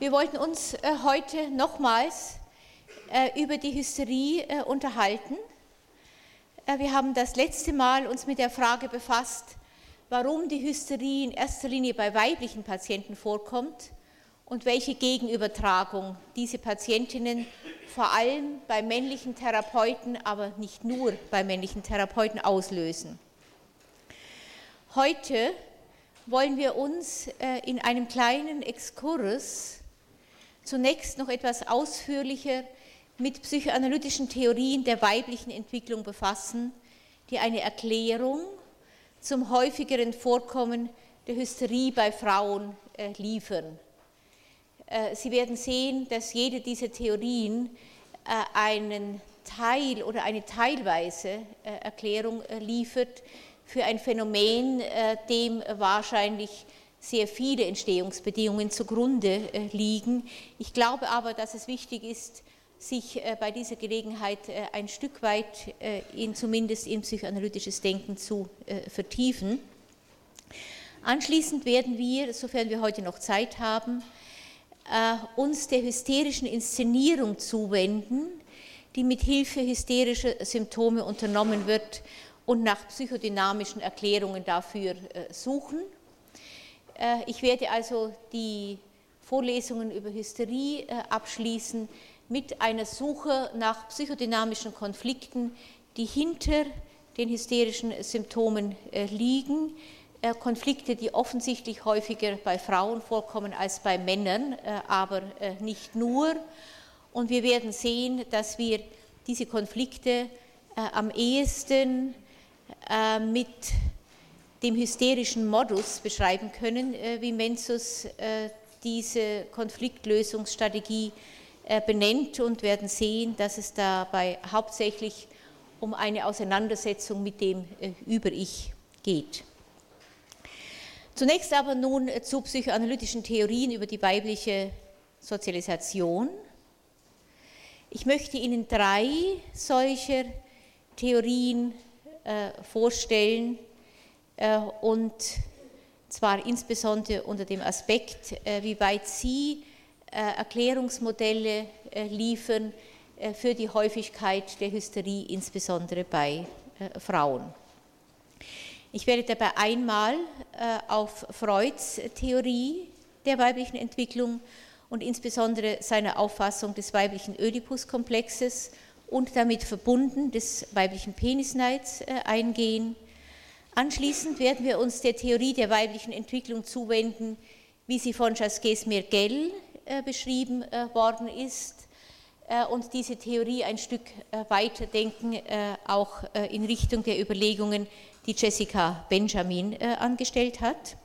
Wir wollten uns äh, heute nochmals äh, über die Hysterie äh, unterhalten. Wir haben das letzte Mal uns mit der Frage befasst, warum die Hysterie in erster Linie bei weiblichen Patienten vorkommt und welche Gegenübertragung diese Patientinnen vor allem bei männlichen Therapeuten, aber nicht nur bei männlichen Therapeuten auslösen. Heute wollen wir uns in einem kleinen Exkurs zunächst noch etwas ausführlicher mit psychoanalytischen Theorien der weiblichen Entwicklung befassen, die eine Erklärung zum häufigeren Vorkommen der Hysterie bei Frauen äh, liefern. Äh, Sie werden sehen, dass jede dieser Theorien einen Teil oder eine teilweise Erklärung liefert, für ein Phänomen, äh, dem wahrscheinlich sehr viele Entstehungsbedingungen zugrunde äh, liegen. Ich glaube aber, dass es wichtig ist, sich äh, bei dieser Gelegenheit ein Stück weit in, zumindest in psychoanalytisches Denken zu vertiefen. Anschließend werden wir, sofern wir heute noch Zeit haben, uns der hysterischen Inszenierung zuwenden, die mit Hilfe hysterischer Symptome unternommen wird, und nach psychodynamischen Erklärungen dafür äh, suchen. Äh, ich werde also die Vorlesungen über Hysterie äh, abschließen mit einer Suche nach psychodynamischen Konflikten, die hinter den hysterischen Symptomen liegen. Konflikte, die offensichtlich häufiger bei Frauen vorkommen als bei Männern, aber nicht nur. Und wir werden sehen, dass wir diese Konflikte am ehesten äh, mit dem hysterischen Modus beschreiben können, äh, wie Menzus äh, diese Konfliktlösungsstrategie benennt und werden sehen, dass es dabei hauptsächlich um eine Auseinandersetzung mit dem Über-Ich geht. Zunächst aber nun zu psychoanalytischen Theorien über die weibliche Sozialisation. Ich möchte Ihnen drei solcher Theorien äh, vorstellen äh, und zwar insbesondere unter dem Aspekt, äh, wie weit Sie Erklärungsmodelle liefern für die Häufigkeit der Hysterie, insbesondere bei Frauen. Ich werde dabei einmal auf Freuds Theorie der weiblichen Entwicklung und insbesondere seine Auffassung des weiblichen Oedipus-Komplexes und damit verbunden des weiblichen Penisneids äh, eingehen. Anschließend werden wir uns der Theorie der weiblichen Entwicklung zuwenden, wie sie von Jasquez Mergel äh, beschrieben äh, worden ist und diese Theorie ein Stück weiterdenken, auch in Richtung der Überlegungen, die Jessica Benjamin angestellt hat.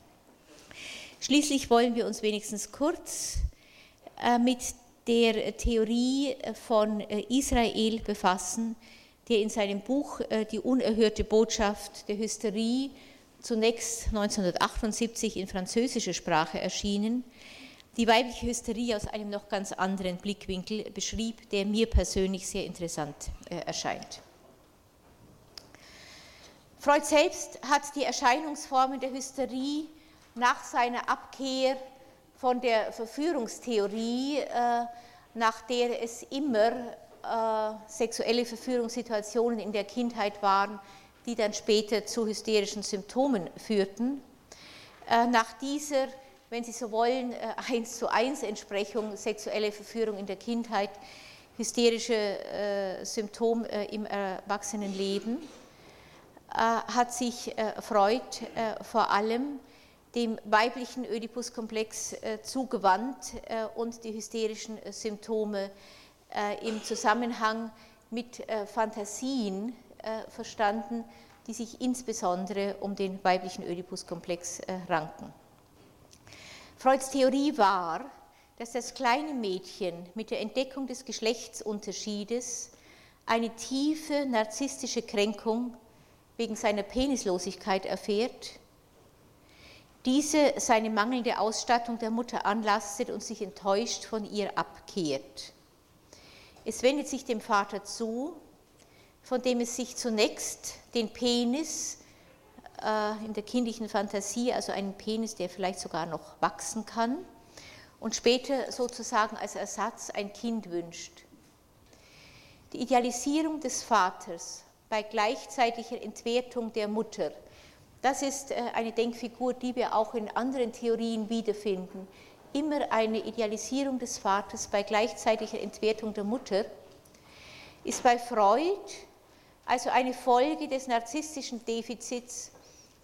Schließlich wollen wir uns wenigstens kurz mit der Theorie von äh, Israel befassen, der in seinem Buch äh, Die unerhörte Botschaft der Hysterie, zunächst 1978 in französischer Sprache erschienen, die weibliche Hysterie aus einem noch ganz anderen Blickwinkel beschrieb, der mir persönlich sehr interessant äh, erscheint. Freud selbst hat die Erscheinungsformen der Hysterie nach seiner Abkehr von der Verführungstheorie, äh, nach der es immer sexuelle Verführungssituationen in der Kindheit waren, die dann später zu hysterischen Symptomen führten. Äh, nach dieser, wenn Sie so wollen, eins zu eins Entsprechung sexuelle Verführung in der Kindheit, hysterische Symptom im Erwachsenenleben, hat sich Freud vor allem dem weiblichen Ödipus-Komplex äh, zugewandt äh, und die hysterischen äh, Symptome im Zusammenhang mit Fantasien verstanden, die sich insbesondere um den weiblichen Ödipus-Komplex ranken. Freuds Theorie war, dass das kleine Mädchen mit der Entdeckung des Geschlechtsunterschiedes eine tiefe narzisstische Kränkung wegen seiner Penislosigkeit erfährt diese seine mangelnde Ausstattung der Mutter anlastet und sich enttäuscht von ihr abkehrt. Es wendet sich dem Vater zu, von dem es sich zunächst den Penis äh, in der kindlichen Fantasie, also einen Penis, der vielleicht sogar noch wachsen kann, und später sozusagen als Ersatz ein Kind wünscht. Die Idealisierung des Vaters bei gleichzeitiger Entwertung der Mutter, das ist äh, eine Denkfigur, die wir auch in anderen Theorien wiederfinden. Immer eine Idealisierung des Vaters bei gleichzeitiger Entwertung der Mutter ist bei Freud also eine Folge des narzisstischen Defizits,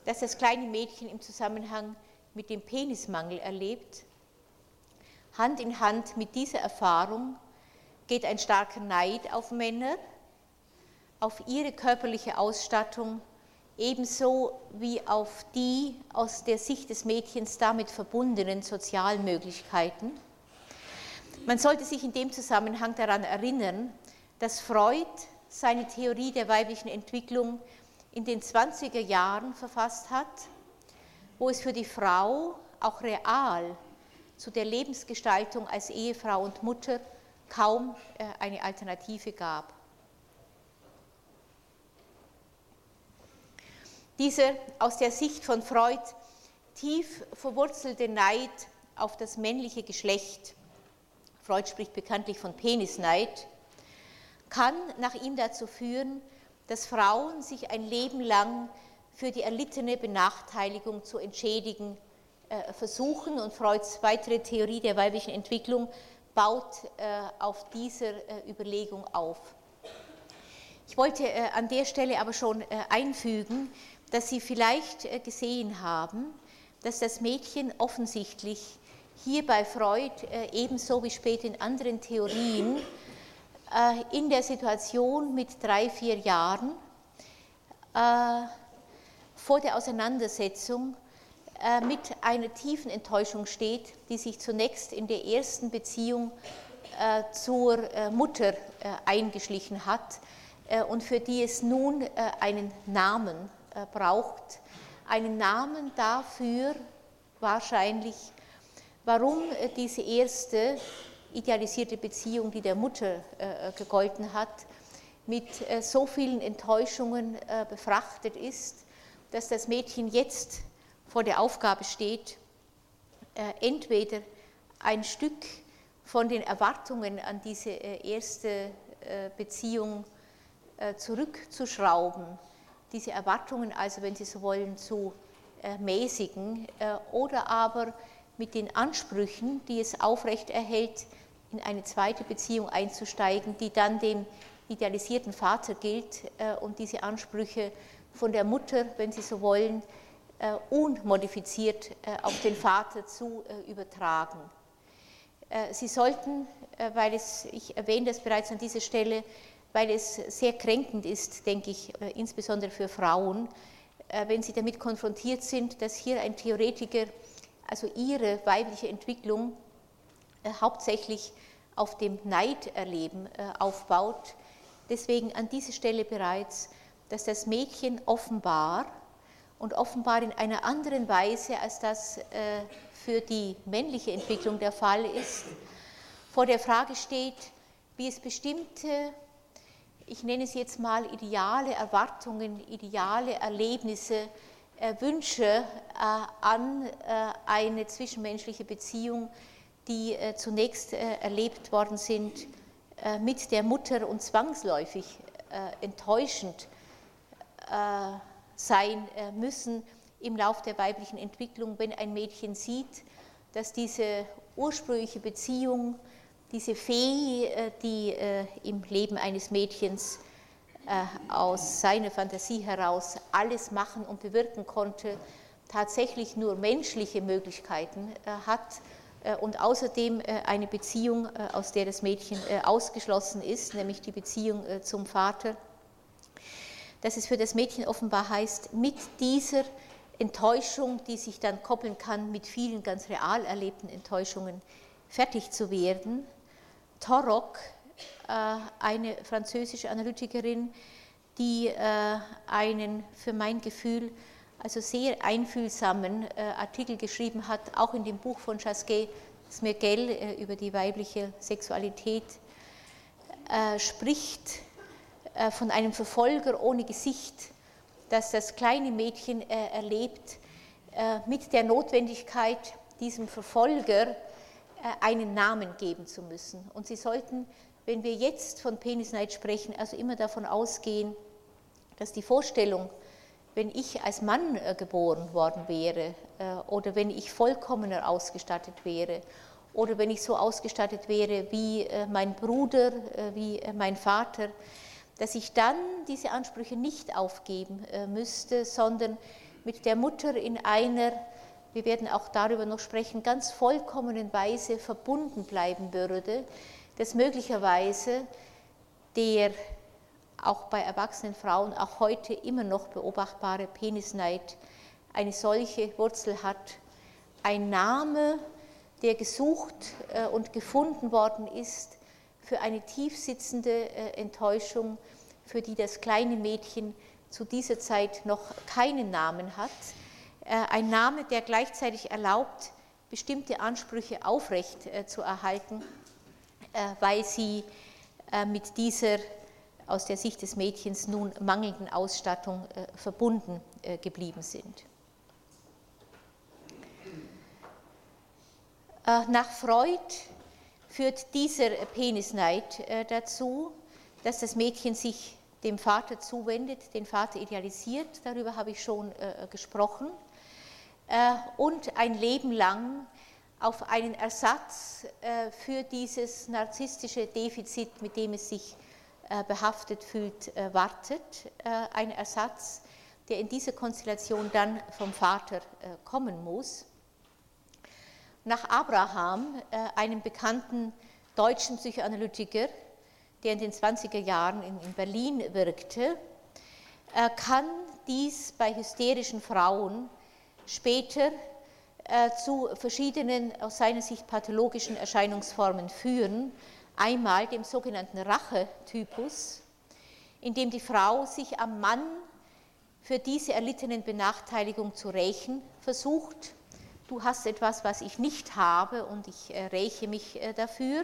das das kleine Mädchen im Zusammenhang mit dem Penismangel erlebt. Hand in Hand mit dieser Erfahrung geht ein starker Neid auf Männer, auf ihre körperliche Ausstattung, ebenso wie auf die aus der Sicht des Mädchens damit verbundenen Sozialmöglichkeiten. Man sollte sich in dem Zusammenhang daran erinnern, dass Freud seine Theorie der weiblichen Entwicklung in den 20er Jahren verfasst hat, wo es für die Frau auch real zu der Lebensgestaltung als Ehefrau und Mutter kaum äh, eine Alternative gab. Dieser aus der Sicht von Freud tief verwurzelte Neid auf das männliche Geschlecht, Freud spricht bekanntlich von Penisneid, kann nach ihm dazu führen, dass Frauen sich ein Leben lang für die erlittene Benachteiligung zu entschädigen äh, versuchen und Freuds weitere Theorie der weiblichen Entwicklung baut äh, auf dieser äh, Überlegung auf. Ich wollte an der Stelle aber schon einfügen, dass Sie vielleicht gesehen haben, dass das Mädchen offensichtlich hier bei Freud ebenso wie später in anderen Theorien in der Situation mit drei, vier Jahren vor der Auseinandersetzung äh, mit einer tiefen Enttäuschung steht, die sich zunächst in der ersten Beziehung äh, zur äh, Mutter eingeschlichen hat und für die es nun einen Namen braucht. Einen Namen dafür wahrscheinlich, warum diese erste idealisierte Beziehung, die der Mutter gegolten hat, mit so vielen Enttäuschungen befrachtet ist, dass das Mädchen jetzt vor der Aufgabe steht, äh, entweder ein Stück von den Erwartungen an diese äh, erste äh, Beziehung zurückzuschrauben, diese Erwartungen also, wenn Sie so wollen, zu mäßigen, oder aber mit den Ansprüchen, die es aufrecht erhält, in eine zweite Beziehung einzusteigen, die dann dem idealisierten Vater gilt und diese Ansprüche von der Mutter, wenn Sie so wollen, äh, unmodifiziert äh, auf den Vater zu äh, übertragen. Sie sollten, weil es, ich erwähne das bereits an dieser Stelle, weil es sehr kränkend ist, denke ich, insbesondere für Frauen, wenn sie damit konfrontiert sind, dass hier ein Theoretiker also ihre weibliche Entwicklung hauptsächlich auf dem Neiderleben aufbaut. Deswegen an dieser Stelle bereits, dass das Mädchen offenbar und offenbar in einer anderen Weise, als das äh, für die männliche Entwicklung der Fall ist, vor der Frage steht, wie es bestimmte, ich nenne es jetzt mal ideale Erwartungen, ideale Erlebnisse, äh, Wünsche äh, an eine zwischenmenschliche Beziehung, die zunächst erlebt worden sind mit der Mutter und zwangsläufig enttäuschend sein äh, müssen im Lauf der weiblichen Entwicklung, wenn ein Mädchen sieht, dass diese ursprüngliche Beziehung, diese Fee, äh, die äh, im Leben eines Mädchens aus seiner Fantasie heraus alles machen und bewirken konnte, tatsächlich nur menschliche Möglichkeiten hat und außerdem eine Beziehung, aus der das Mädchen ausgeschlossen ist, nämlich die Beziehung zum Vater dass es für das Mädchen offenbar heißt, mit dieser Enttäuschung, die sich dann koppeln kann mit vielen ganz real erlebten Enttäuschungen, fertig zu werden. Torok, äh, eine französische Analytikerin, die äh, einen für mein Gefühl also sehr einfühlsamen äh, Artikel geschrieben hat, auch in dem Buch von Chasquet Smergel über die weibliche Sexualität, spricht von einem Verfolger ohne Gesicht, das das kleine Mädchen erlebt, mit der Notwendigkeit, diesem Verfolger einen Namen geben zu müssen. Und Sie sollten, wenn wir jetzt von Penisneid sprechen, also immer davon ausgehen, dass die Vorstellung, wenn ich als Mann geboren worden wäre oder wenn ich vollkommener ausgestattet wäre oder wenn ich so ausgestattet wäre wie äh, mein Bruder, äh, wie äh, mein Vater, dass ich dann diese Ansprüche nicht aufgeben müsste, sondern mit der Mutter in einer, wir werden auch darüber noch sprechen, ganz vollkommenen Weise verbunden bleiben würde, dass möglicherweise der auch bei erwachsenen Frauen auch heute immer noch beobachtbare Penisneid eine solche Wurzel hat. Ein Name, der gesucht äh, und gefunden worden ist für eine tiefsitzende äh, Enttäuschung, für die das kleine Mädchen zu dieser Zeit noch keinen Namen hat. Äh, ein Name, der gleichzeitig erlaubt, bestimmte Ansprüche aufrecht zu erhalten, weil sie mit dieser aus der Sicht des Mädchens nun mangelnden Ausstattung verbunden geblieben sind. Äh, nach Freud führt dieser Penisneid äh, dazu, dass das Mädchen sich dem Vater zuwendet, den Vater idealisiert, darüber habe ich schon äh, und ein Leben lang auf einen Ersatz für dieses narzisstische Defizit, mit dem es sich behaftet fühlt, wartet. Ein Ersatz, der in dieser Konstellation dann vom Vater kommen muss nach Abraham, äh, einem bekannten deutschen Psychoanalytiker, der in den 20er Jahren in Berlin wirkte, äh, kann dies bei hysterischen Frauen später äh, zu verschiedenen aus seiner Sicht pathologischen Erscheinungsformen führen. Einmal dem sogenannten Rachetypus, in dem die Frau sich am Mann für diese erlittenen Benachteiligungen zu rächen versucht du hast etwas, was ich nicht habe und ich äh, räche mich äh, dafür.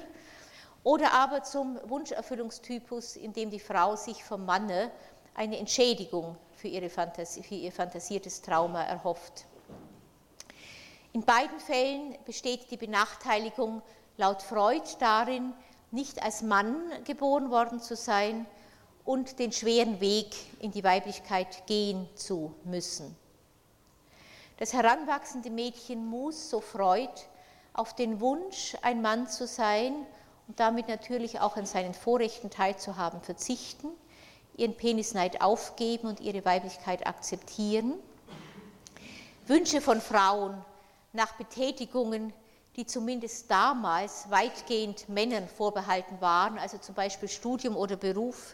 Oder aber zum Wunscherfüllungstypus, in dem die Frau sich vom Manne eine Entschädigung für, Fantasie, für ihr fantasiertes Trauma erhofft. In beiden Fällen besteht die Benachteiligung laut Freud darin, nicht als Mann geboren worden zu sein und den schweren Weg in die Weiblichkeit gehen zu müssen. Das heranwachsende Mädchen muss, so Freud, auf den Wunsch, ein Mann zu sein und damit natürlich auch an seinen Vorrechten teilzuhaben, verzichten, ihren Penisneid aufgeben und ihre Weiblichkeit akzeptieren. Wünsche von Frauen nach Betätigungen, die zumindest damals weitgehend Männern vorbehalten waren, also zum Beispiel Studium oder Beruf,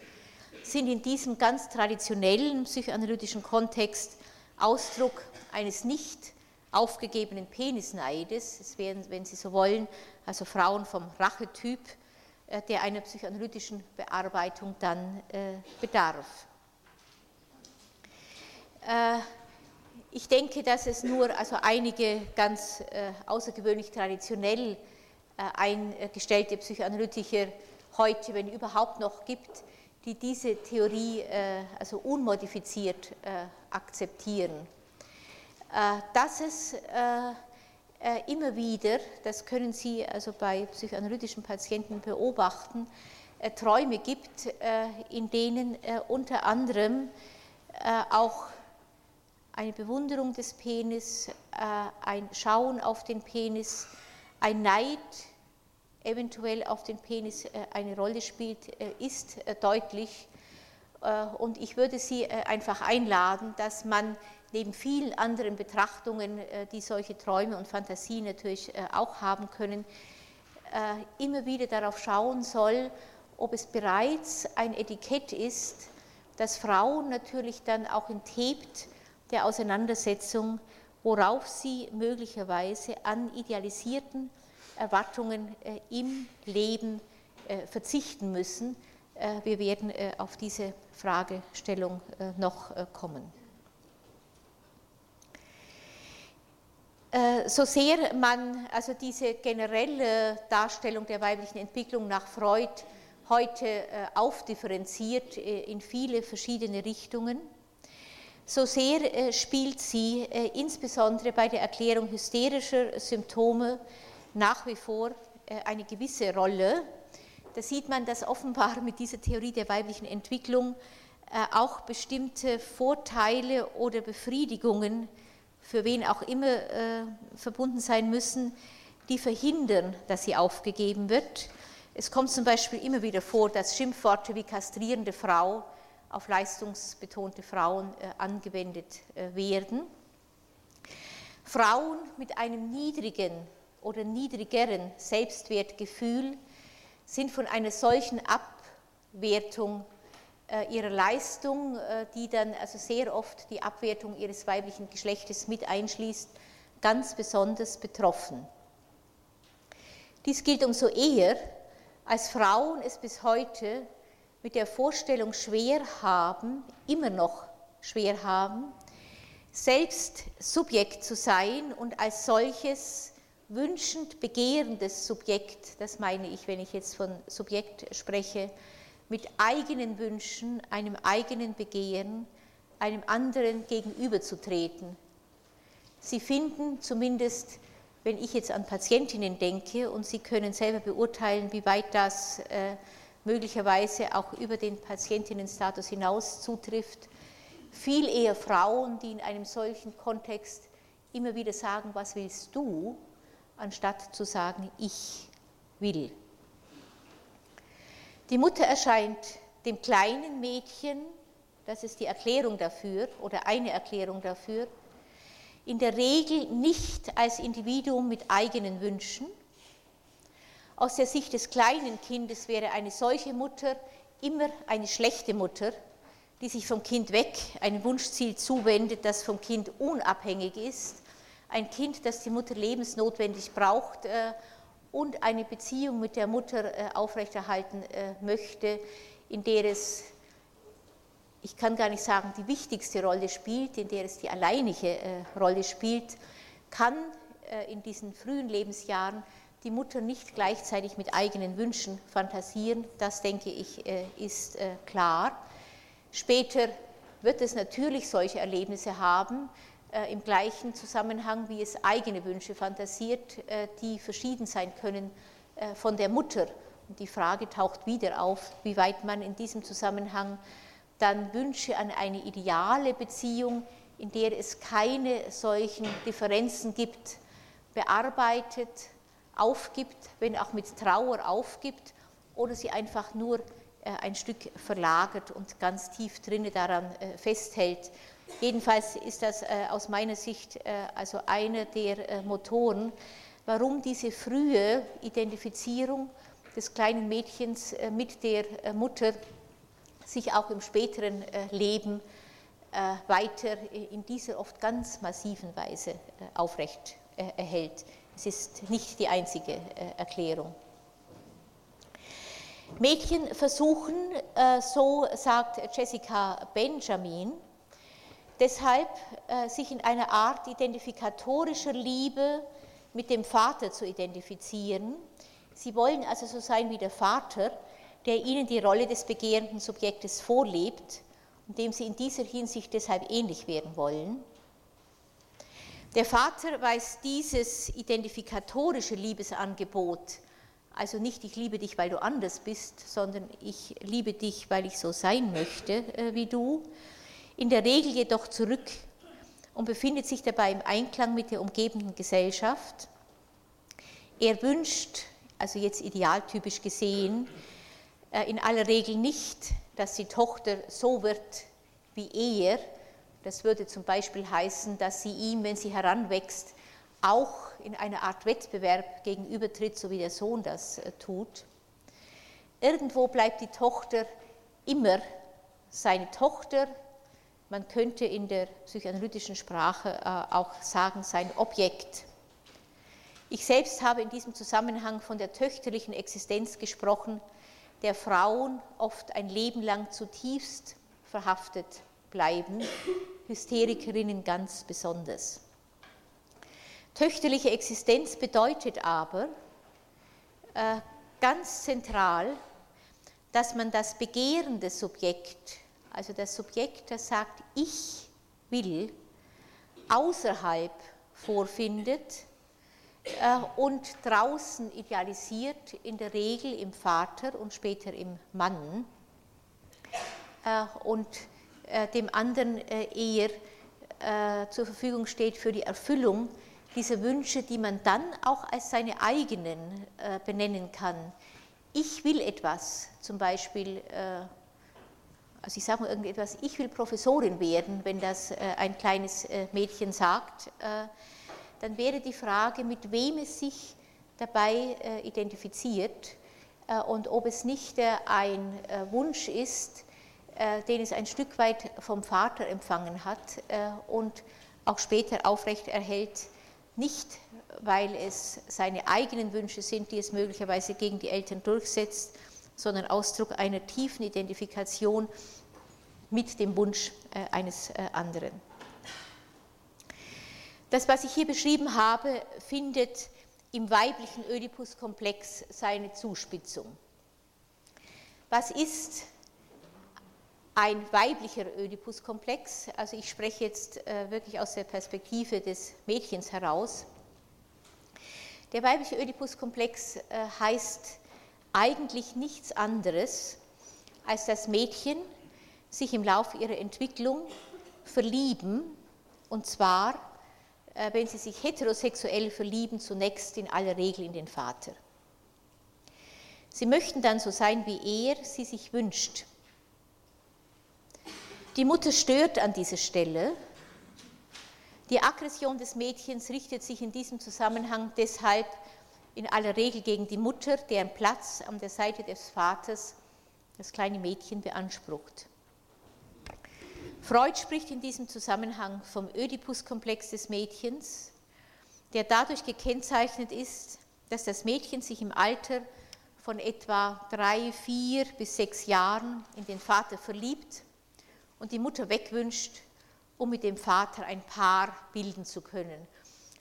sind in diesem ganz traditionellen psychoanalytischen Kontext Ausdruck eines nicht aufgegebenen Penisneides. Es wären, wenn Sie so wollen, also Frauen vom Rachetyp, äh, der einer psychoanalytischen Bearbeitung dann äh, bedarf. Äh, ich denke, dass es nur also einige ganz außergewöhnlich traditionell eingestellte Psychoanalytiker heute, wenn überhaupt noch gibt, die diese Theorie also unmodifiziert akzeptieren. Äh, dass es äh, äh, immer wieder, das können Sie also bei psychoanalytischen Patienten beobachten, Träume gibt, in denen unter anderem auch eine Bewunderung des Penis, ein Schauen auf den Penis, ein Neid eventuell auf den Penis eine Rolle spielt, ist deutlich. Und ich würde Sie einfach einladen, dass man neben vielen anderen Betrachtungen, äh, die solche Träume und Fantasien natürlich äh, auch haben können, äh, immer wieder darauf schauen soll, ob es bereits ein Etikett ist, das Frauen natürlich dann auch enthebt der Auseinandersetzung, worauf sie möglicherweise an idealisierten Erwartungen im Leben verzichten müssen. Wir werden auf diese Fragestellung noch kommen. Äh, so sehr man also diese generelle Darstellung der weiblichen Entwicklung nach Freud heute äh, aufdifferenziert äh, in viele verschiedene Richtungen, so sehr spielt sie insbesondere bei der Erklärung hysterischer Symptome nach wie vor äh, eine gewisse Rolle. Da sieht man, dass offenbar mit dieser Theorie der weiblichen Entwicklung äh, auch bestimmte Vorteile oder Befriedigungen, für wen auch immer äh, verbunden sein müssen, die verhindern, dass sie aufgegeben wird. Es kommt zum Beispiel immer wieder vor, dass Schimpfworte wie kastrierende Frau auf leistungsbetonte Frauen angewendet werden. Frauen mit einem niedrigen oder niedrigeren Selbstwertgefühl sind von einer solchen Abwertung äh, ihrer Leistung, äh, die dann also sehr oft die Abwertung ihres weiblichen Geschlechtes mit einschließt, ganz besonders betroffen. Dies gilt umso eher, als Frauen es bis heute mit der Vorstellung schwer haben, immer noch schwer haben, selbst Subjekt zu sein und als solches wünschend begehrendes Subjekt, das meine ich, wenn ich jetzt von Subjekt spreche, mit eigenen Wünschen, einem eigenen Begehren, einem anderen gegenüberzutreten. Sie finden zumindest, wenn ich jetzt an Patientinnen denke, und Sie können selber beurteilen, wie weit das äh, möglicherweise auch über den Patientinnenstatus hinaus zutrifft, viel eher Frauen, die in einem solchen Kontext immer wieder sagen, was willst du, anstatt zu sagen, ich will. Die Mutter erscheint dem kleinen Mädchen, das ist die Erklärung dafür oder eine Erklärung dafür, in der Regel nicht als Individuum mit eigenen Wünschen. Aus der Sicht des kleinen Kindes wäre eine solche Mutter immer eine schlechte Mutter, die sich vom Kind weg einem Wunschziel zuwendet, das vom Kind unabhängig ist, ein Kind, das die Mutter lebensnotwendig braucht äh, und eine Beziehung mit der Mutter äh, aufrechterhalten äh, möchte, in der es, ich kann gar nicht sagen, die wichtigste Rolle spielt, in der es die alleinige Rolle spielt, kann in diesen frühen Lebensjahren die Mutter nicht gleichzeitig mit eigenen Wünschen fantasieren. Das, denke ich, ist klar. Später wird es natürlich solche Erlebnisse haben, äh, im gleichen Zusammenhang, wie es eigene Wünsche fantasiert, äh, die verschieden sein können äh, von der Mutter. Und die Frage taucht wieder auf, wie weit man in diesem Zusammenhang dann Wünsche an eine ideale Beziehung, in der es keine solchen Differenzen gibt, bearbeitet, aufgibt, wenn auch mit Trauer aufgibt, oder sie einfach nur äh, ein Stück verlagert und ganz tief drinne daran äh, festhält. Jedenfalls ist das äh, aus meiner Sicht also einer der Motoren, warum diese frühe Identifizierung des kleinen Mädchens mit der Mutter sich auch im späteren Leben weiter in dieser oft ganz massiven Weise aufrecht erhält. Es ist nicht die einzige Erklärung. Mädchen versuchen, äh, so sagt Jessica Benjamin, deshalb äh, sich in einer Art identifikatorischer Liebe mit dem Vater zu identifizieren. Sie wollen also so sein wie der Vater, der ihnen die Rolle des begehrenden Subjektes vorlebt und dem sie in dieser Hinsicht deshalb ähnlich werden wollen. Der Vater weiß dieses identifikatorische Liebesangebot also nicht, ich liebe dich, weil du anders bist, sondern ich liebe dich, weil ich so sein möchte äh, wie du. In der Regel jedoch zurück und befindet sich dabei im Einklang mit der umgebenden Gesellschaft. Er wünscht, also jetzt idealtypisch gesehen, äh, in aller Regel nicht, dass die Tochter so wird wie er. Das würde zum Beispiel heißen, dass sie ihm, wenn sie heranwächst, auch in einer Art Wettbewerb gegenübertritt, so wie der Sohn das äh, tut. Irgendwo bleibt die Tochter immer seine Tochter. Man könnte in der psychoanalytischen Sprache äh, auch sagen, sein Objekt. Ich selbst habe in diesem Zusammenhang von der töchterlichen Existenz gesprochen, der Frauen oft ein Leben lang zutiefst verhaftet bleiben, Hysterikerinnen ganz besonders. Töchterliche Existenz bedeutet aber äh, ganz zentral, dass man das begehrende Subjekt, also das Subjekt, das sagt, ich will, außerhalb vorfindet, und draußen idealisiert, in der Regel im Vater und später im Mann und dem anderen eher zur Verfügung steht für die Erfüllung dieser Wünsche, die man dann auch als seine eigenen benennen kann. Ich will etwas, zum Beispiel also ich sage mal irgendetwas, ich will Professorin werden, wenn das äh, ein kleines äh, Mädchen sagt, äh, dann wäre die Frage, mit wem es sich dabei identifiziert und ob es nicht ein Wunsch ist, den es ein Stück weit vom Vater empfangen hat und auch später aufrecht erhält, nicht weil es seine eigenen Wünsche sind, die es möglicherweise gegen die Eltern durchsetzt, sondern Ausdruck einer tiefen Identifikation mit dem Wunsch äh, eines äh, anderen. Das, was ich hier beschrieben habe, findet im weiblichen Oedipus-Komplex seine Zuspitzung. Was ist ein weiblicher Oedipus-Komplex? Also ich spreche jetzt äh, wirklich aus der Perspektive des Mädchens heraus. Der weibliche Oedipus-Komplex heißt eigentlich nichts anderes, als das Mädchen sich im Laufe ihrer Entwicklung verlieben, und zwar, äh, wenn sie sich heterosexuell verlieben, zunächst in aller Regel in den Vater. Sie möchten dann so sein, wie er sie sich wünscht. Die Mutter stört an dieser Stelle. Die Aggression des Mädchens richtet sich in diesem Zusammenhang deshalb in aller Regel gegen die Mutter, deren Platz an der Seite des Vaters das kleine Mädchen beansprucht. Freud spricht in diesem Zusammenhang vom Ödipus-Komplex des Mädchens, der dadurch gekennzeichnet ist, dass das Mädchen sich im Alter von etwa drei, vier bis sechs Jahren in den Vater verliebt und die Mutter wegwünscht, um mit dem Vater ein Paar bilden zu können.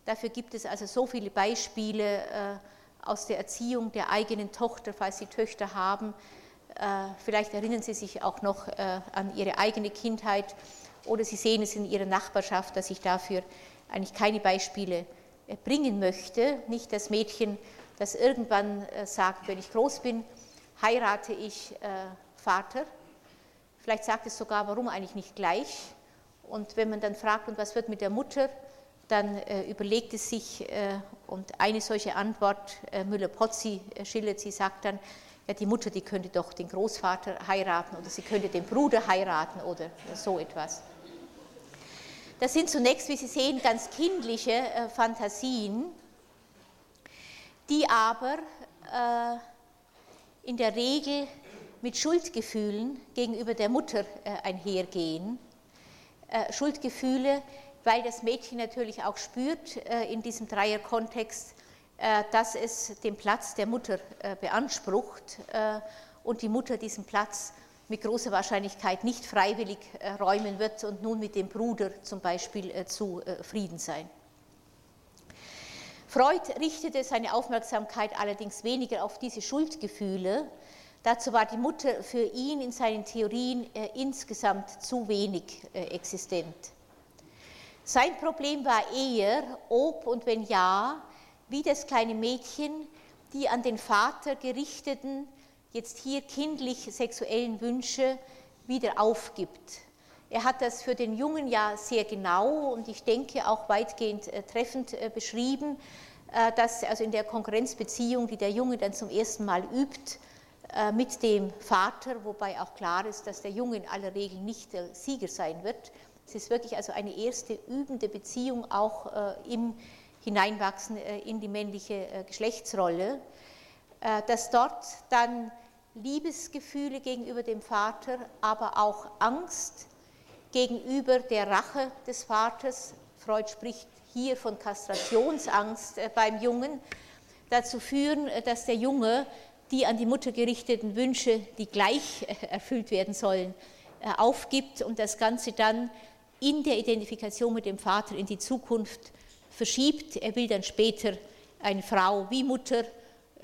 Dafür gibt es also so viele Beispiele äh, aus der Erziehung der eigenen Tochter, falls Sie Töchter haben. Äh, vielleicht erinnern Sie sich auch noch äh, an Ihre eigene Kindheit oder Sie sehen es in Ihrer Nachbarschaft, dass ich dafür eigentlich keine Beispiele bringen möchte. Nicht das Mädchen, das irgendwann sagt, wenn ich groß bin, heirate ich Vater. Vielleicht sagt es sogar, warum eigentlich nicht gleich. Und wenn man dann fragt, und was wird mit der Mutter, dann äh, überlegt es sich, äh, und eine solche Antwort, äh, Müller-Pozzi äh, schildert, sie sagt dann, ja, die Mutter, die könnte doch den Großvater heiraten oder sie könnte den Bruder heiraten oder so etwas. Das sind zunächst, wie Sie sehen, ganz kindliche äh, Fantasien, die aber äh, in der Regel mit Schuldgefühlen gegenüber der Mutter einhergehen. Schuldgefühle, weil das Mädchen natürlich auch spürt äh, in diesem Dreierkontext, äh, dass es den Platz der Mutter äh, beansprucht und die Mutter diesen Platz mit großer Wahrscheinlichkeit nicht freiwillig räumen wird und nun mit dem Bruder zum Beispiel zufrieden sein. Freud richtete seine Aufmerksamkeit allerdings weniger auf diese Schuldgefühle. Dazu war die Mutter für ihn in seinen Theorien insgesamt zu wenig existent. Sein Problem war eher, ob und wenn ja, wie das kleine Mädchen die an den Vater gerichteten, jetzt hier kindlich sexuellen Wünsche wieder aufgibt. Er hat das für den Jungen ja sehr genau und ich denke auch weitgehend äh, treffend äh, beschrieben, äh, dass also in der Konkurrenzbeziehung, die der Junge dann zum ersten Mal übt, mit dem Vater, wobei auch klar ist, dass der Junge in aller Regel nicht der Sieger sein wird, es ist wirklich also eine erste übende Beziehung auch äh, im Hineinwachsen äh, in die männliche äh, Geschlechtsrolle, dass dort dann Liebesgefühle gegenüber dem Vater, aber auch Angst gegenüber der Rache des Vaters, Freud spricht hier von Kastrationsangst beim Jungen, dazu führen, dass der Junge die an die Mutter gerichteten Wünsche, die gleich erfüllt werden sollen, aufgibt und das Ganze dann in der Identifikation mit dem Vater in die Zukunft verschiebt. Er will dann später eine Frau wie Mutter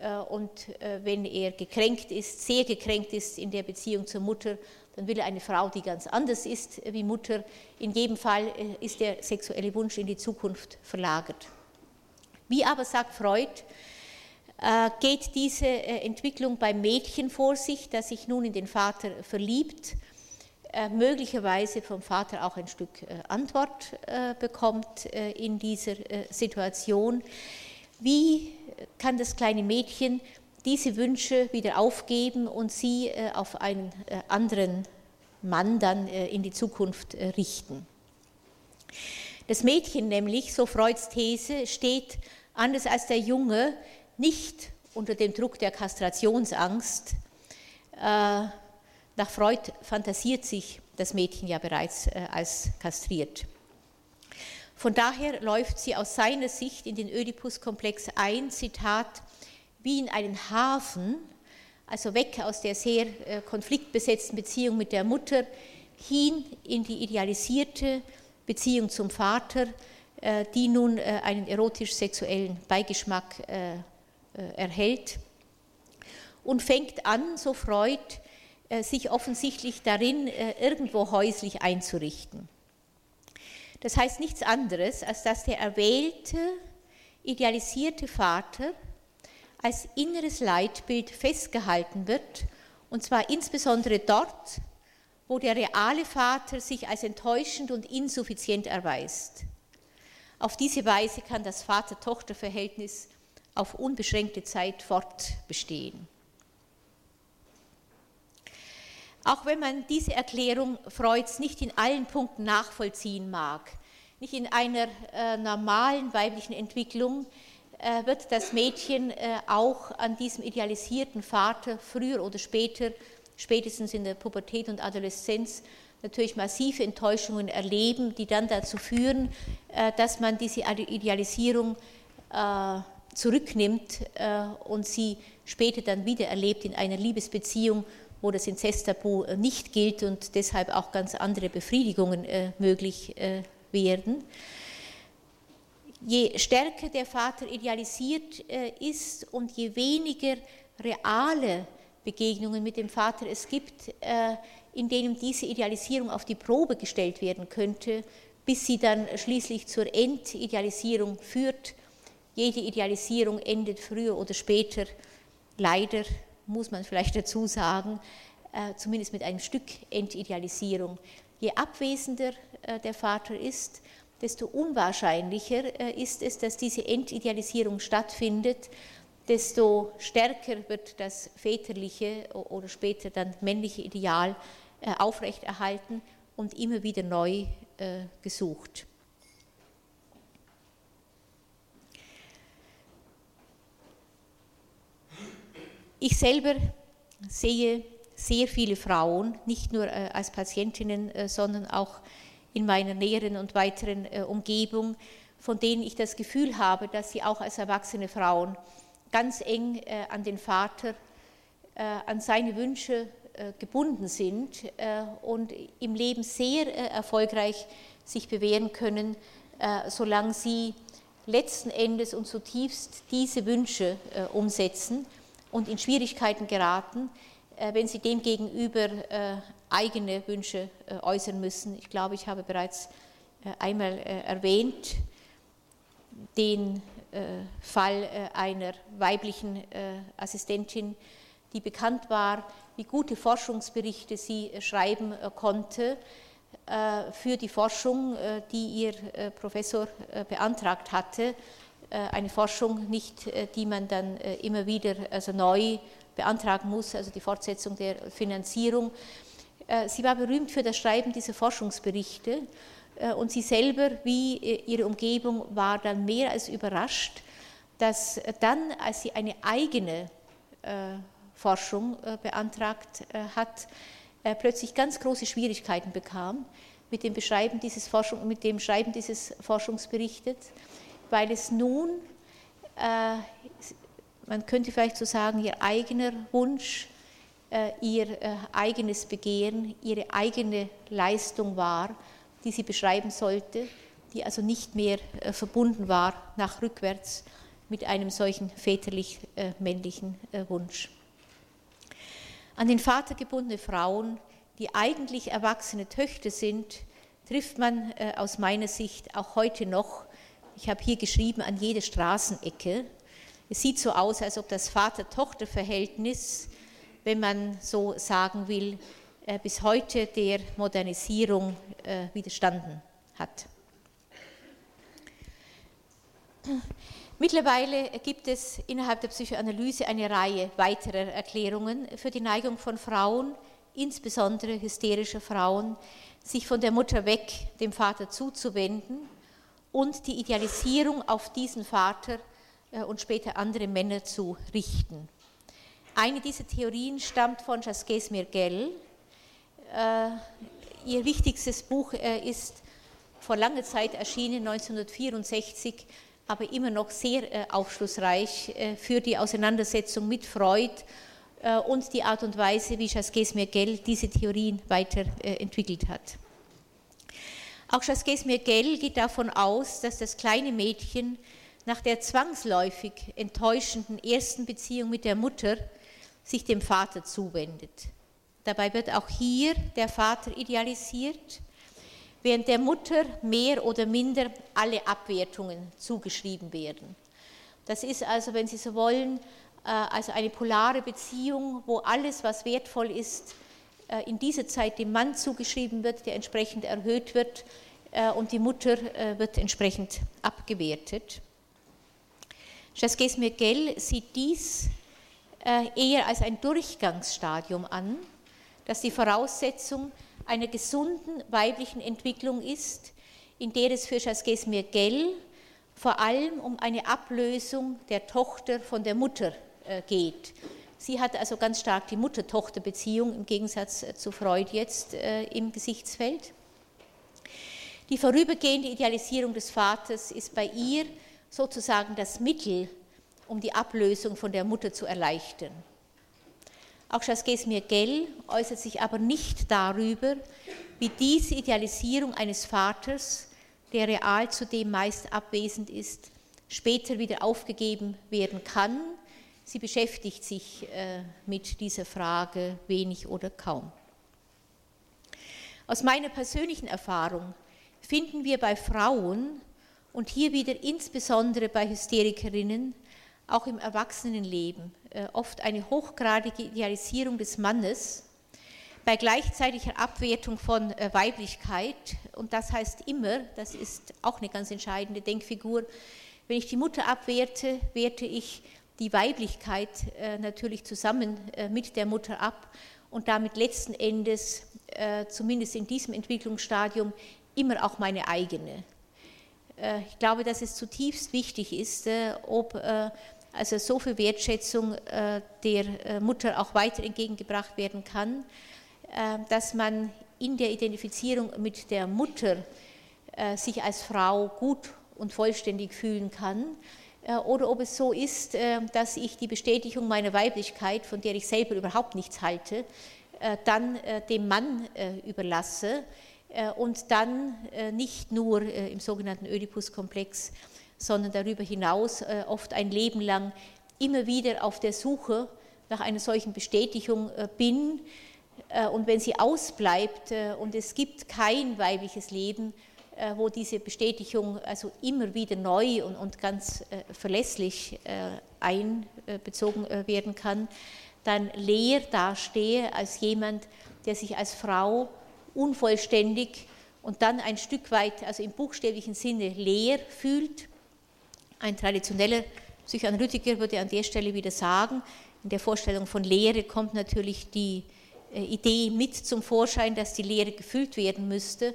äh, und äh, wenn er gekränkt ist, sehr gekränkt ist in der Beziehung zur Mutter, dann will er eine Frau, die ganz anders ist wie Mutter. In jedem Fall äh, ist der sexuelle Wunsch in die Zukunft verlagert. Wie aber sagt Freud, äh, geht diese äh, Entwicklung beim Mädchen vor sich, das sich nun in den Vater verliebt, äh, möglicherweise vom Vater auch ein Stück Antwort bekommt in dieser Situation. Wie kann das kleine Mädchen diese Wünsche wieder aufgeben und sie auf einen anderen Mann dann in die Zukunft richten? Das Mädchen nämlich, so Freuds These, steht anders als der Junge nicht unter dem Druck der Kastrationsangst. Äh, nach Freud fantasiert sich das Mädchen ja bereits äh, als kastriert. Von daher läuft sie aus seiner Sicht in den Oedipus-Komplex ein, Zitat, wie in einen Hafen, also weg aus der sehr äh, konfliktbesetzten Beziehung mit der Mutter, hin in die idealisierte Beziehung zum Vater, die nun einen erotisch-sexuellen Beigeschmack erhält und fängt an, so Freud, äh, sich offensichtlich darin äh, irgendwo häuslich einzurichten. Das heißt nichts anderes, als dass der erwählte, idealisierte Vater als inneres Leitbild festgehalten wird, und zwar insbesondere dort, wo der reale Vater sich als enttäuschend und insuffizient erweist. Auf diese Weise kann das Vater-Tochter-Verhältnis auf unbeschränkte Zeit fortbestehen. Auch wenn man diese Erklärung Freuds nicht in allen Punkten nachvollziehen mag, nicht in einer äh, normalen weiblichen Entwicklung äh, wird das Mädchen äh, auch an diesem idealisierten Vater früher oder später, spätestens in der Pubertät und Adoleszenz, natürlich massive Enttäuschungen erleben, die dann dazu führen, äh, dass man diese Idealisierung äh, zurücknimmt äh, und sie später dann wieder erlebt in einer Liebesbeziehung, wo das Inzesttabu äh, nicht gilt und deshalb auch ganz andere Befriedigungen äh, möglich werden. Je stärker der Vater idealisiert ist und je weniger reale Begegnungen mit dem Vater es gibt, in denen diese Idealisierung auf die Probe gestellt werden könnte, bis sie dann schließlich zur Entidealisierung führt jede Idealisierung endet früher oder später, leider muss man vielleicht dazu sagen, äh, zumindest mit einem Stück Entidealisierung. Je abwesender äh, der Vater ist, desto unwahrscheinlicher äh, ist es, dass diese Entidealisierung stattfindet, desto stärker wird das väterliche oder später dann männliche Ideal aufrechterhalten und immer wieder neu gesucht. Ich selber sehe sehr viele Frauen, nicht nur äh, als Patientinnen, äh, sondern auch in meiner näheren und weiteren äh, Umgebung, von denen ich das Gefühl habe, dass sie auch als erwachsene Frauen ganz eng an den Vater, an seine Wünsche gebunden sind und im Leben sehr erfolgreich sich bewähren können, solange sie letzten Endes und zutiefst diese Wünsche umsetzen und in Schwierigkeiten geraten, äh, wenn sie demgegenüber äh, eigene Wünsche äh, äußern müssen. Ich glaube, ich habe bereits einmal erwähnt den Fall einer weiblichen Assistentin, die bekannt war, wie gute Forschungsberichte sie schreiben konnte für die Forschung, die ihr Professor beantragt hatte eine Forschung nicht, äh, die man dann äh, immer wieder also neu beantragen muss, also die Fortsetzung der Finanzierung. Sie war berühmt für das Schreiben dieser Forschungsberichte und sie selber wie ihre Umgebung war dann mehr als überrascht, dass dann, als sie eine eigene Forschung beantragt hat, plötzlich ganz große Schwierigkeiten bekam mit dem, Beschreiben dieses Forschung, mit dem Schreiben dieses Forschungsberichtes weil es nun, äh, man könnte vielleicht so sagen, ihr eigener Wunsch, äh, ihr äh, eigenes Begehren, ihre eigene Leistung war, die sie beschreiben sollte, die also nicht mehr verbunden war nach rückwärts mit einem solchen väterlich-männlichen Wunsch. An den Vater gebundene Frauen, die eigentlich erwachsene Töchter sind, trifft man aus meiner Sicht auch heute noch Ich habe hier geschrieben an jede Straßenecke. Es sieht so aus, als ob das Vater-Tochter-Verhältnis, wenn man so sagen will, äh, bis heute der Modernisierung äh, widerstanden hat. Mittlerweile gibt es innerhalb der Psychoanalyse eine Reihe weiterer Erklärungen für die Neigung von Frauen, insbesondere hysterischer Frauen, sich von der Mutter weg dem Vater zuzuwenden und die Idealisierung auf diesen Vater äh, und später andere Männer zu richten. Eine dieser Theorien stammt von Jasquez Mirgel. Äh, ihr wichtigstes Buch äh, ist vor langer Zeit erschienen, 1964, aber immer noch sehr aufschlussreich für die Auseinandersetzung mit Freud und die Art und Weise, wie Jasquez Mirgel diese Theorien weiterentwickelt hat. Auch Jasquez Mirgel geht davon aus, dass das kleine Mädchen nach der zwangsläufig enttäuschenden ersten Beziehung mit der Mutter sich dem Vater zuwendet. Dabei wird auch hier der Vater idealisiert, während der Mutter mehr oder minder alle Abwertungen zugeschrieben werden. Das ist also, wenn Sie so wollen, äh, also eine polare Beziehung, wo alles, was wertvoll ist, in dieser Zeit dem Mann zugeschrieben wird, der entsprechend erhöht wird äh, und die Mutter wird entsprechend abgewertet. Jasquez Miguel sieht dies äh, eher als ein Durchgangsstadium an, das die Voraussetzung einer gesunden weiblichen Entwicklung ist, in der es für Jasquez Miguel vor allem um eine Ablösung der Tochter von der Mutter äh, geht. Sie hat also ganz stark die Mutter-Tochter-Beziehung im Gegensatz äh, zu Freud jetzt im Gesichtsfeld. Die vorübergehende Idealisierung des Vaters ist bei ihr sozusagen das Mittel, um die Ablösung von der Mutter zu erleichtern. Auch Jasquez Mirgel äußert sich aber nicht darüber, wie diese Idealisierung eines Vaters, der real zudem meist abwesend ist, später wieder aufgegeben werden kann. Sie beschäftigt sich äh, mit dieser Frage wenig oder kaum. Aus meiner persönlichen Erfahrung finden wir bei Frauen und hier wieder insbesondere bei Hysterikerinnen, auch im Erwachsenenleben, äh, oft eine hochgradige Idealisierung des Mannes bei gleichzeitiger Abwertung von äh, Weiblichkeit. Und das heißt immer, das ist auch eine ganz entscheidende Denkfigur, wenn ich die Mutter abwerte, werte ich die Weiblichkeit äh, natürlich zusammen mit der Mutter ab und damit letzten Endes, zumindest in diesem Entwicklungsstadium, immer auch meine eigene. Äh, ich glaube, dass es zutiefst wichtig ist, äh, ob äh, also so viel Wertschätzung der Mutter auch weiter entgegengebracht werden kann, dass man in der Identifizierung mit der Mutter sich als Frau gut und vollständig fühlen kann, oder ob es so ist, dass ich die Bestätigung meiner Weiblichkeit, von der ich selber überhaupt nichts halte, dann dem Mann überlasse, äh, und dann äh, nicht nur äh, im sogenannten Oedipus-Komplex, sondern darüber hinaus oft ein Leben lang immer wieder auf der Suche nach einer solchen Bestätigung bin. Und wenn sie ausbleibt und es gibt kein weibliches Leben, wo diese Bestätigung also immer wieder neu und, und ganz verlässlich einbezogen werden kann, dann leer dastehe als jemand, der sich als Frau unvollständig und dann ein Stück weit, also im buchstäblichen Sinne, leer fühlt. Ein traditioneller Psychoanalytiker würde an der Stelle wieder sagen, in der Vorstellung von Leere kommt natürlich die äh, Idee mit zum Vorschein, dass die Leere gefüllt werden müsste.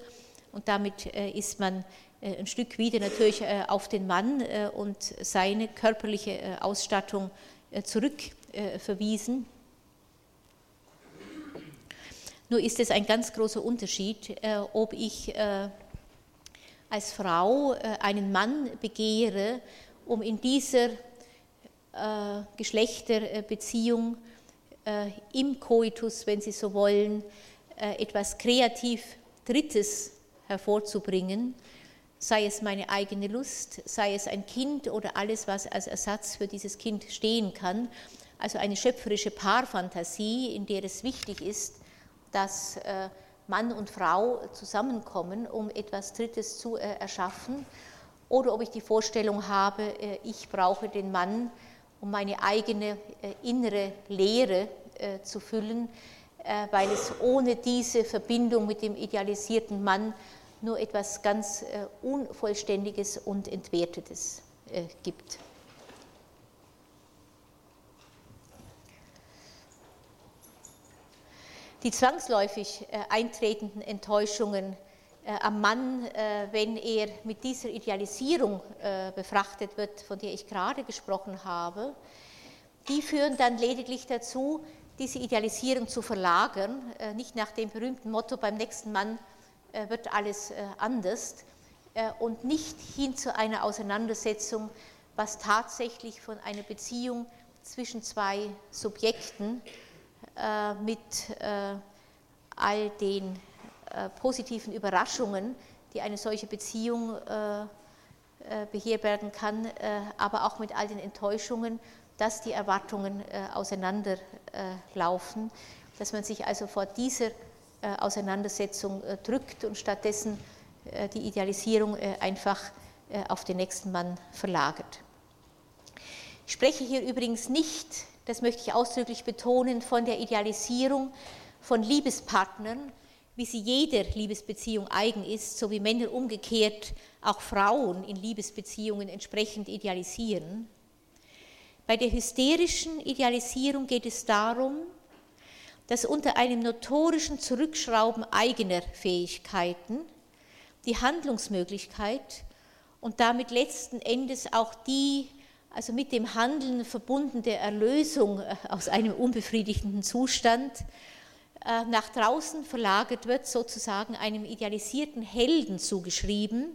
Und damit äh, ist man äh, ein Stück wieder natürlich auf den Mann und seine körperliche Ausstattung zurückverwiesen. Nur ist es ein ganz großer Unterschied, äh, ob ich äh, als Frau äh, einen Mann begehre, um in dieser Geschlechterbeziehung im Koitus, wenn Sie so wollen, etwas kreativ Drittes hervorzubringen, sei es meine eigene Lust, sei es ein Kind oder alles, was als Ersatz für dieses Kind stehen kann. Also eine schöpferische Paarfantasie, in der es wichtig ist, dass äh, Mann und Frau zusammenkommen, um etwas Drittes zu äh, erschaffen. oder ob ich die Vorstellung habe, äh, ich brauche den Mann, um meine eigene innere Lehre äh, zu füllen, weil es ohne diese Verbindung mit dem idealisierten Mann nur etwas ganz Unvollständiges und Entwertetes gibt. Die zwangsläufig eintretenden Enttäuschungen äh, am Mann, äh, wenn er mit dieser Idealisierung äh, befrachtet wird, von der ich gerade gesprochen habe, die führen dann lediglich dazu, diese Idealisierung zu verlagern, nicht nach dem berühmten Motto, beim nächsten Mann wird alles anders und nicht hin zu einer Auseinandersetzung, was tatsächlich von einer Beziehung zwischen zwei Subjekten mit all den äh, positiven Überraschungen, die eine solche Beziehung äh, äh, beherbergen kann, aber auch mit all den Enttäuschungen, dass die Erwartungen auseinanderlaufen, dass man sich also vor dieser Auseinandersetzung drückt und stattdessen die Idealisierung einfach auf den nächsten Mann verlagert. Ich spreche hier übrigens nicht, das möchte ich ausdrücklich betonen, von der Idealisierung von Liebespartnern, wie sie jeder Liebesbeziehung eigen ist, so wie Männer umgekehrt auch Frauen in Liebesbeziehungen entsprechend idealisieren. Bei der hysterischen Idealisierung geht es darum, dass unter einem notorischen Zurückschrauben eigener Fähigkeiten die Handlungsmöglichkeit und damit letzten Endes auch die also mit dem Handeln verbundene Erlösung aus einem unbefriedigenden Zustand äh, nach draußen verlagert wird, sozusagen einem idealisierten Helden zugeschrieben.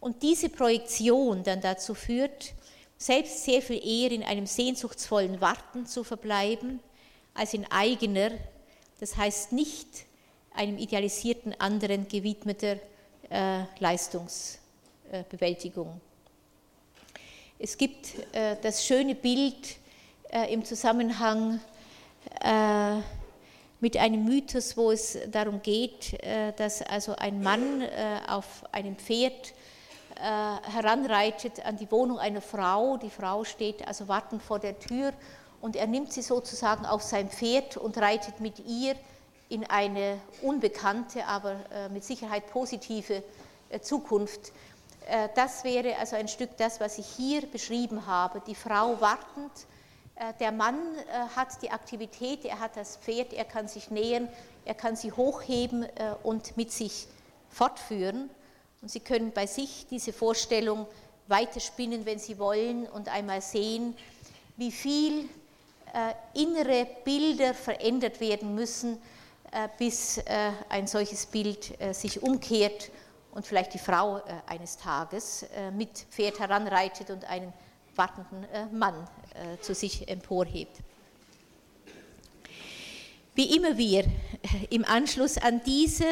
Und diese Projektion dann dazu führt, selbst sehr viel eher in einem sehnsuchtsvollen Warten zu verbleiben, als in eigener, das heißt nicht einem idealisierten anderen gewidmeter äh, Leistungsbewältigung. Es gibt äh, das schöne Bild äh, im Zusammenhang äh, mit einem Mythos, wo es darum geht, äh, dass also ein Mann äh, auf einem Pferd äh, heranreitet an die Wohnung einer Frau. Die Frau steht also wartend vor der Tür und er nimmt sie sozusagen auf sein Pferd und reitet mit ihr in eine unbekannte, aber mit Sicherheit positive Zukunft. Das wäre also ein Stück das, was ich hier beschrieben habe. Die Frau wartend äh, der Mann äh, hat die Aktivität, er hat das Pferd, er kann sich nähern, er kann sie hochheben äh, und mit sich fortführen. Und Sie können bei sich diese Vorstellung weiterspinnen, wenn Sie wollen, und einmal sehen, wie viel innere Bilder verändert werden müssen, bis ein solches Bild sich umkehrt und vielleicht die Frau eines Tages mit Pferd heranreitet und einen wartenden Mann äh, zu sich emporhebt. Wie immer wir im Anschluss an diese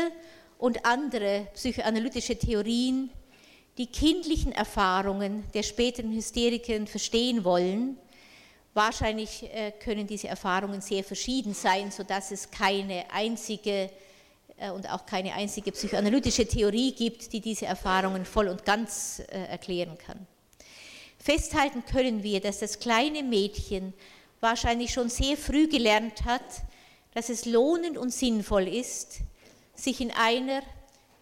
und andere psychoanalytische Theorien die kindlichen Erfahrungen der späteren Hysterikerin verstehen wollen, wahrscheinlich äh, können diese Erfahrungen sehr verschieden sein, sodass es keine einzige äh, und auch keine einzige psychoanalytische Theorie gibt, die diese Erfahrungen voll und ganz erklären kann. Festhalten können wir, dass das kleine Mädchen wahrscheinlich schon sehr früh gelernt hat, dass es lohnend und sinnvoll ist, sich in einer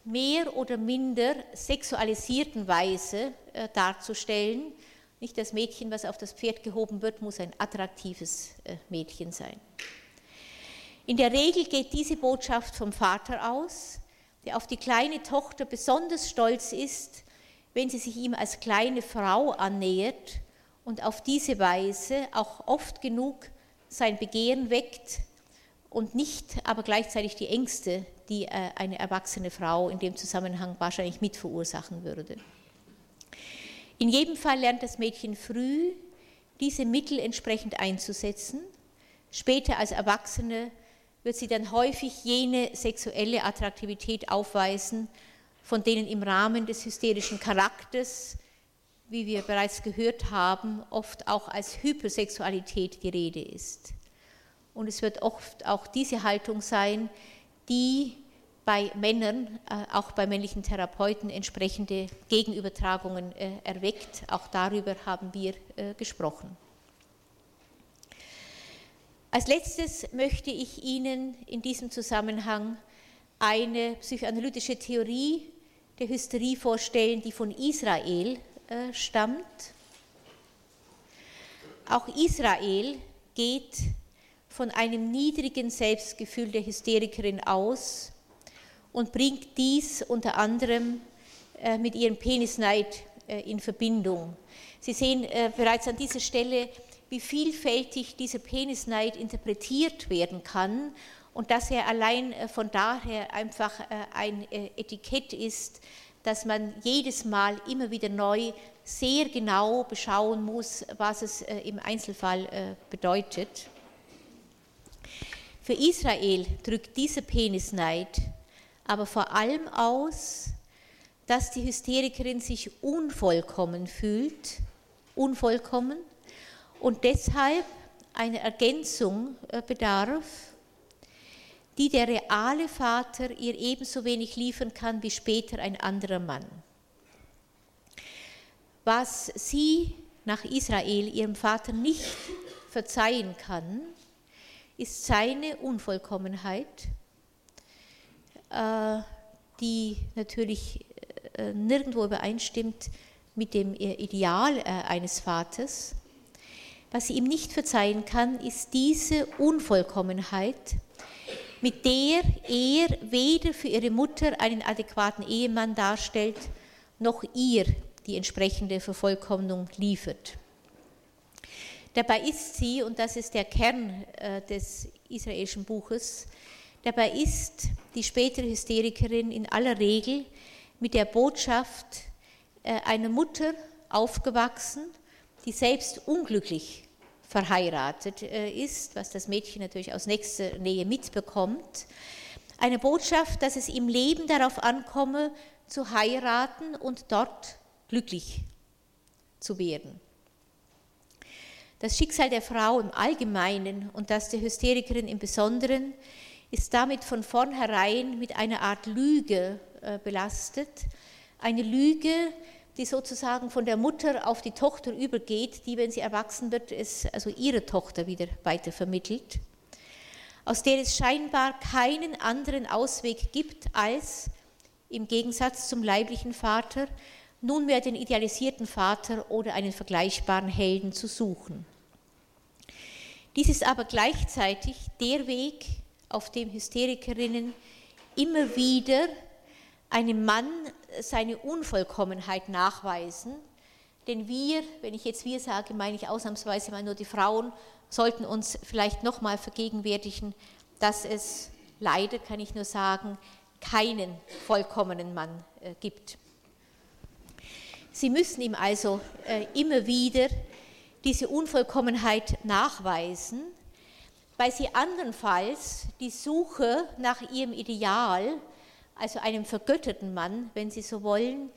mehr oder minder sexualisierten Weise äh, darzustellen. Nicht das Mädchen, was auf das Pferd gehoben wird, muss ein attraktives äh, Mädchen sein. In der Regel geht diese Botschaft vom Vater aus, der auf die kleine Tochter besonders stolz ist, wenn sie sich ihm als kleine Frau annähert und auf diese Weise auch oft genug sein Begehren weckt und nicht aber gleichzeitig die Ängste, die äh, eine erwachsene Frau in dem Zusammenhang wahrscheinlich mit verursachen würde. In jedem Fall lernt das Mädchen früh, diese Mittel entsprechend einzusetzen. Später als Erwachsene wird sie dann häufig jene sexuelle Attraktivität aufweisen, von denen im Rahmen des hysterischen Charakters, wie wir bereits gehört haben, oft auch als Hypersexualität die Rede ist. Und es wird oft auch diese Haltung sein, die bei Männern, äh, auch bei männlichen Therapeuten, entsprechende Gegenübertragungen äh, erweckt. Auch darüber haben wir äh, gesprochen. Als letztes möchte ich Ihnen in diesem Zusammenhang eine psychoanalytische Theorie der Hysterie vorstellen, die von Israel stammt. Auch Israel geht von einem niedrigen Selbstgefühl der Hysterikerin aus und bringt dies unter anderem äh, mit ihrem Penisneid äh, in Verbindung. Sie sehen äh, bereits an dieser Stelle, wie vielfältig dieser Penisneid interpretiert werden kann und dass er allein von daher einfach ein Etikett ist, dass man jedes Mal immer wieder neu sehr genau beschauen muss, was es im Einzelfall bedeutet. Für Israel drückt dieser Penisneid aber vor allem aus, dass die Hysterikerin sich unvollkommen fühlt, unvollkommen und deshalb eine Ergänzung äh, bedarf, die der reale Vater ihr ebenso wenig liefern kann wie später ein anderer Mann. Was sie nach Israel ihrem Vater nicht verzeihen kann, ist seine Unvollkommenheit die natürlich äh, nirgendwo übereinstimmt mit dem äh, Ideal eines Vaters. Was sie ihm nicht verzeihen kann, ist diese Unvollkommenheit, mit der er weder für ihre Mutter einen adäquaten Ehemann darstellt, noch ihr die entsprechende Vervollkommnung liefert. Dabei ist sie, und das ist der Kern des israelischen Buches, Dabei ist die spätere Hysterikerin in aller Regel mit der Botschaft äh, einer Mutter aufgewachsen, die selbst unglücklich verheiratet äh, ist, was das Mädchen natürlich aus nächster Nähe mitbekommt. Eine Botschaft, dass es im Leben darauf ankomme, zu heiraten und dort glücklich zu werden. Das Schicksal der Frau im Allgemeinen und das der Hysterikerin im Besonderen ist damit von vornherein mit einer Art Lüge äh, belastet. Eine Lüge, die sozusagen von der Mutter auf die Tochter übergeht, die, wenn sie erwachsen wird, es also ihre Tochter wieder weiter vermittelt, aus der es scheinbar keinen anderen Ausweg gibt, als im Gegensatz zum leiblichen Vater nunmehr den idealisierten Vater oder einen vergleichbaren Helden zu suchen. Dies ist aber gleichzeitig der Weg, auf dem Hysterikerinnen immer wieder einem Mann seine Unvollkommenheit nachweisen. Denn wir, wenn ich jetzt wir sage, meine ich ausnahmsweise mal nur die Frauen, sollten uns vielleicht nochmal vergegenwärtigen, dass es leider, kann ich nur sagen, keinen vollkommenen Mann äh, gibt. Sie müssen ihm also äh, immer wieder diese Unvollkommenheit nachweisen, weil sie andernfalls die Suche nach ihrem Ideal, also einem vergötterten Mann, wenn Sie so wollen,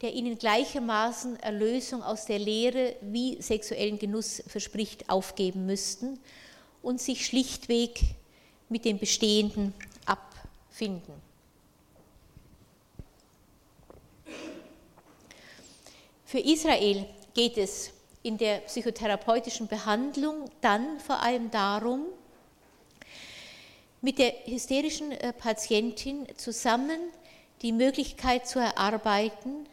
der ihnen gleichermaßen Erlösung aus der Lehre wie sexuellen Genuss verspricht, aufgeben müssten und sich schlichtweg mit dem Bestehenden abfinden. Für Israel geht es in der psychotherapeutischen Behandlung dann vor allem darum, mit der hysterischen äh, Patientin zusammen die Möglichkeit zu erarbeiten,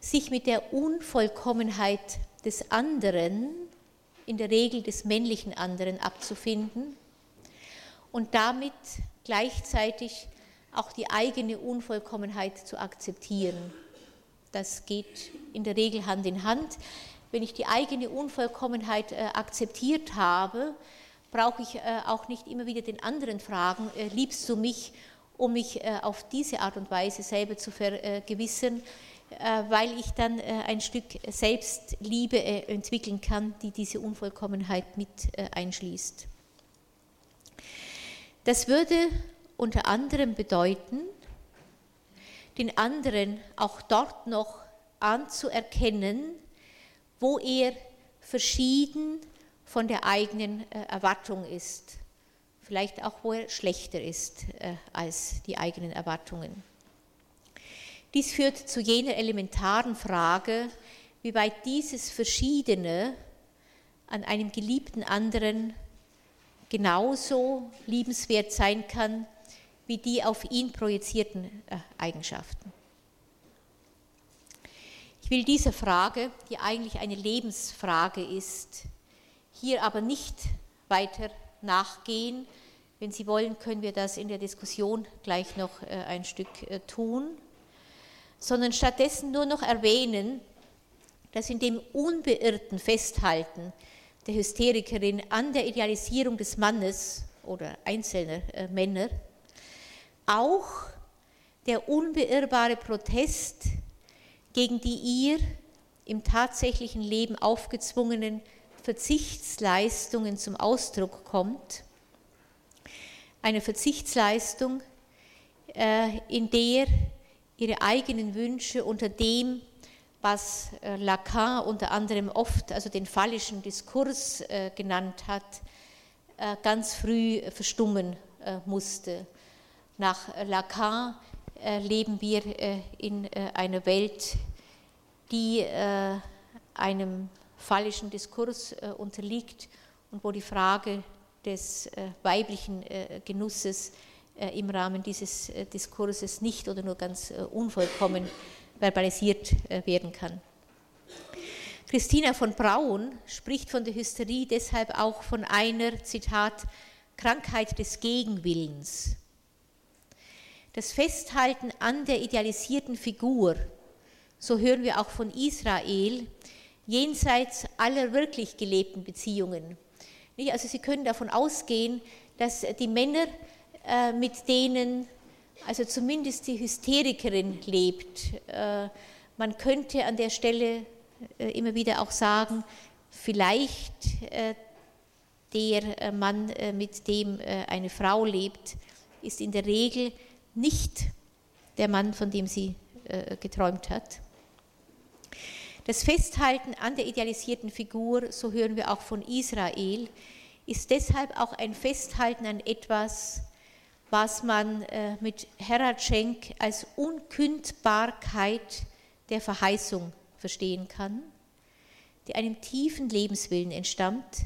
sich mit der Unvollkommenheit des anderen, in der Regel des männlichen anderen, abzufinden und damit gleichzeitig auch die eigene Unvollkommenheit zu akzeptieren. Das geht in der Regel Hand in Hand. Wenn ich die eigene Unvollkommenheit äh, akzeptiert habe, brauche ich äh, auch nicht immer wieder den anderen fragen, äh, liebst du mich, um mich äh, auf diese Art und Weise selber zu vergewissern, weil ich dann ein Stück Selbstliebe entwickeln kann, die diese Unvollkommenheit mit einschließt. Das würde unter anderem bedeuten, den anderen auch dort noch anzuerkennen, wo er verschieden von der eigenen äh, Erwartung ist. vielleicht auch wo er schlechter ist äh, als die eigenen Erwartungen. Dies führt zu jener elementaren Frage, wie weit dieses Verschiedene an einem geliebten anderen genauso liebenswert sein kann wie die auf ihn projizierten äh, Eigenschaften. Ich will dieser Frage, die eigentlich eine Lebensfrage ist, hier aber nicht weiter nachgehen. Wenn Sie wollen, können wir das in der Diskussion gleich noch äh, ein Stück äh, tun, sondern stattdessen nur noch erwähnen, dass in dem unbeirrten Festhalten der Hysterikerin an der Idealisierung des Mannes oder einzelner äh, Männer auch der unbeirrbare Protest gegen die ihr im tatsächlichen Leben aufgezwungenen Verzichtsleistungen zum Ausdruck kommt. Eine Verzichtsleistung, äh, in der ihre eigenen Wünsche unter dem, was äh, Lacan unter anderem oft also den phallischen Diskurs äh, genannt hat, ganz früh verstummen musste. Nach Lacan leben wir in einer Welt, die einem phallischen Diskurs äh, unterliegt und wo die Frage des äh, weiblichen äh, Genusses im Rahmen dieses Diskurses nicht oder nur ganz unvollkommen verbalisiert werden kann. Christina von Braun spricht von der Hysterie deshalb auch von einer, Zitat, Krankheit des Gegenwillens. Das Festhalten an der idealisierten Figur, so hören wir auch von Israel, jenseits aller wirklich gelebten Beziehungen. Also Sie können davon ausgehen, dass die Männer, äh, mit denen also zumindest die Hysterikerin lebt, äh, man könnte an der Stelle äh, immer wieder auch sagen, vielleicht der Mann, mit dem eine Frau lebt, ist in der Regel nicht der Mann, von dem sie geträumt hat. Das Festhalten an der idealisierten Figur, so hören wir auch von Israel, ist deshalb auch ein Festhalten an etwas, was man äh, mit Heratschenk als Unkündbarkeit der Verheißung verstehen kann, die einem tiefen Lebenswillen entstammt,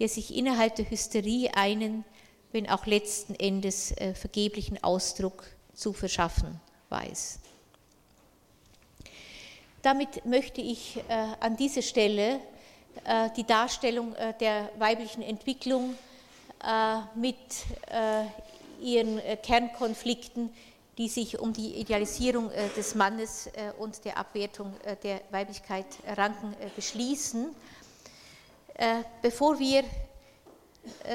der sich innerhalb der Hysterie einen, wenn auch letzten Endes äh, vergeblichen Ausdruck zu verschaffen weiß. Damit möchte ich äh, an dieser Stelle äh, die Darstellung äh, der weiblichen Entwicklung mit ihren Kernkonflikten, die sich um die Idealisierung des Mannes und der Abwertung der Weiblichkeit ranken, beschließen. Bevor wir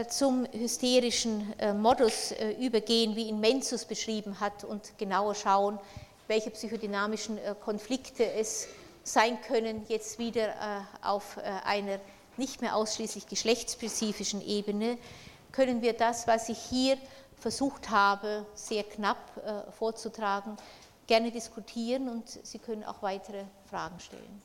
zum hysterischen Modus übergehen, wie ihn Menzus beschrieben hat, und genauer schauen, welche psychodynamischen äh, Konflikte es sein können, jetzt wieder äh, auf äh, einer nicht mehr ausschließlich geschlechtsspezifischen Ebene, können wir das, was ich hier versucht habe, sehr knapp vorzutragen, gerne diskutieren und Sie können auch weitere Fragen stellen.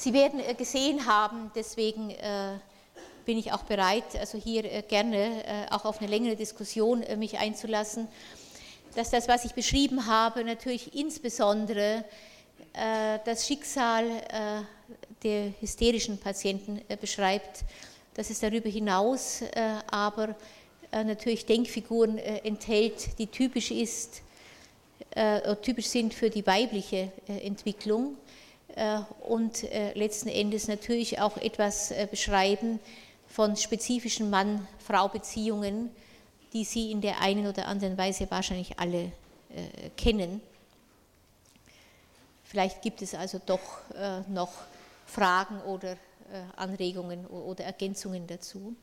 Sie werden äh, gesehen haben, deswegen äh, bin ich auch bereit, also hier äh, gerne auch auf eine längere Diskussion mich einzulassen, dass das, was ich beschrieben habe, natürlich insbesondere das Schicksal der hysterischen Patienten beschreibt, dass es darüber hinaus aber natürlich Denkfiguren enthält, die typisch ist, typisch sind für die weibliche Entwicklung und äh, letzten Endes natürlich auch etwas äh, beschreiben von spezifischen Mann-Frau-Beziehungen, die Sie in der einen oder anderen Weise wahrscheinlich alle kennen. Vielleicht gibt es also doch noch Fragen oder Anregungen oder Ergänzungen dazu.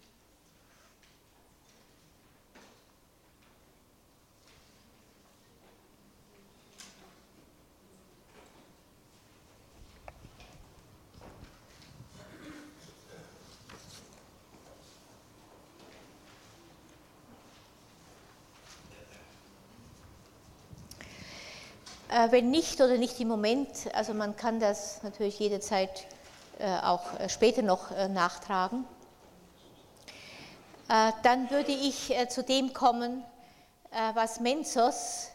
Wenn nicht oder nicht im Moment, also man kann das natürlich jederzeit äh, auch äh, später noch nachtragen, dann würde ich zu dem kommen, was Menzos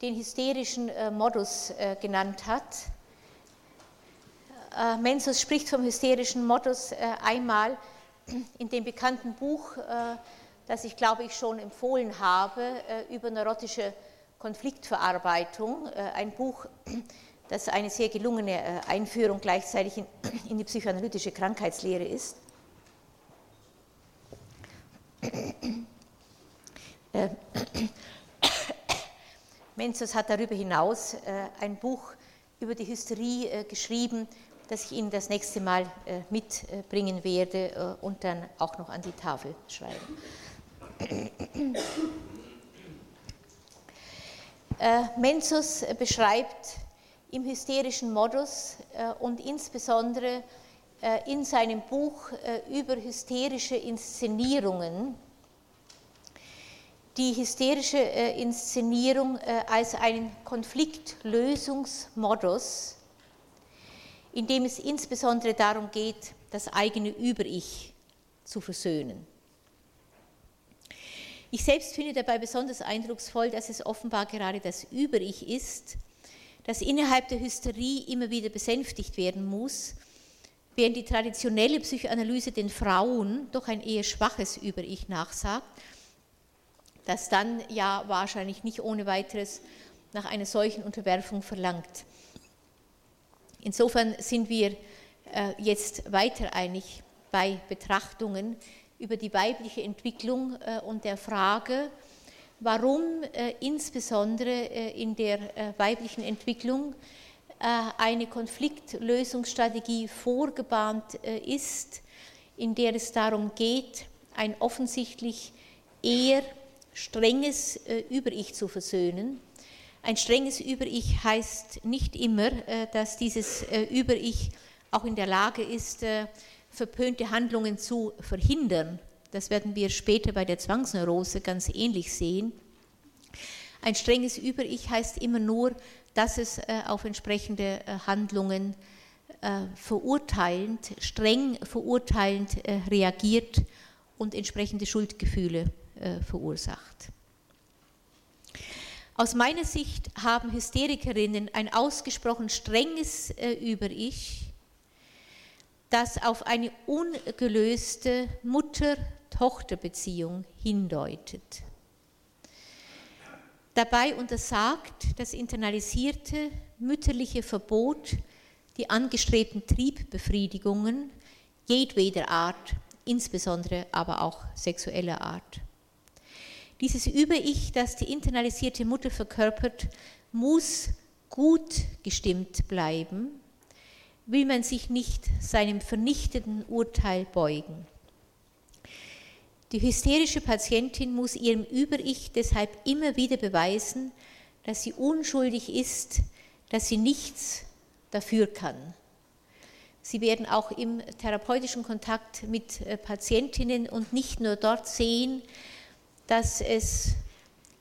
den hysterischen Modus genannt hat. Menzos spricht vom hysterischen Modus einmal in dem bekannten Buch, das ich glaube ich schon empfohlen habe, über neurotische Konfliktverarbeitung, äh, ein Buch, das eine sehr gelungene äh, Einführung gleichzeitig in die psychoanalytische Krankheitslehre ist. Äh, Menzos hat darüber hinaus ein Buch über die Hysterie geschrieben, das ich Ihnen das nächste Mal mitbringen werde und dann auch noch an die Tafel schreiben. Äh, Menzus beschreibt im hysterischen Modus äh, und insbesondere äh, in seinem Buch über hysterische Inszenierungen die hysterische Inszenierung als einen Konfliktlösungsmodus, in dem es insbesondere darum geht, das eigene Über-Ich zu versöhnen. Ich selbst finde dabei besonders eindrucksvoll, dass es offenbar gerade das Über-Ich ist, das innerhalb der Hysterie immer wieder besänftigt werden muss, während die traditionelle Psychoanalyse den Frauen doch ein eher schwaches Über-Ich nachsagt, das dann ja wahrscheinlich nicht ohne weiteres nach einer solchen Unterwerfung verlangt. Insofern sind wir äh, jetzt weiter einig bei Betrachtungen, über die weibliche Entwicklung äh, und der Frage, warum äh, insbesondere äh, in der weiblichen Entwicklung eine Konfliktlösungsstrategie vorgebahnt ist, in der es darum geht, ein offensichtlich eher strenges Über-Ich zu versöhnen. Ein strenges Über-Ich heißt nicht immer, dass dieses Über-Ich auch in der Lage ist, verpönte Handlungen zu verhindern. Das werden wir später bei der Zwangsneurose ganz ähnlich sehen. Ein strenges Über-Ich heißt immer nur, dass es äh, auf entsprechende äh, Handlungen äh, verurteilend, streng verurteilend reagiert und entsprechende Schuldgefühle verursacht. Aus meiner Sicht haben Hysterikerinnen ein ausgesprochen strenges Über-Ich, das auf eine ungelöste Mutter-Tochter-Beziehung hindeutet. Dabei untersagt das internalisierte mütterliche Verbot die angestrebten Triebbefriedigungen jedweder Art, insbesondere aber auch sexueller Art. Dieses Über-Ich, das die internalisierte Mutter verkörpert, muss gut gestimmt bleiben, will man sich nicht seinem vernichtenden Urteil beugen. Die hysterische Patientin muss ihrem Über-Ich deshalb immer wieder beweisen, dass sie unschuldig ist, dass sie nichts dafür kann. Sie werden auch im therapeutischen Kontakt mit äh, Patientinnen und nicht nur dort sehen, dass es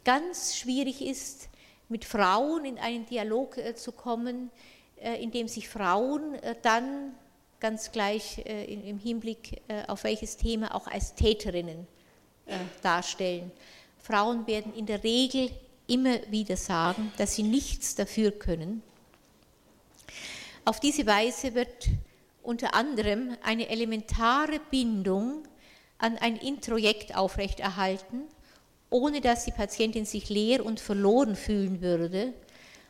ganz schwierig ist, mit Frauen in einen Dialog äh, zu kommen, indem sich Frauen äh, dann ganz gleich äh, im Hinblick auf welches Thema auch als Täterinnen darstellen. Frauen werden in der Regel immer wieder sagen, dass sie nichts dafür können. Auf diese Weise wird unter anderem eine elementare Bindung an ein Introjekt aufrechterhalten, ohne dass die Patientin sich leer und verloren fühlen würde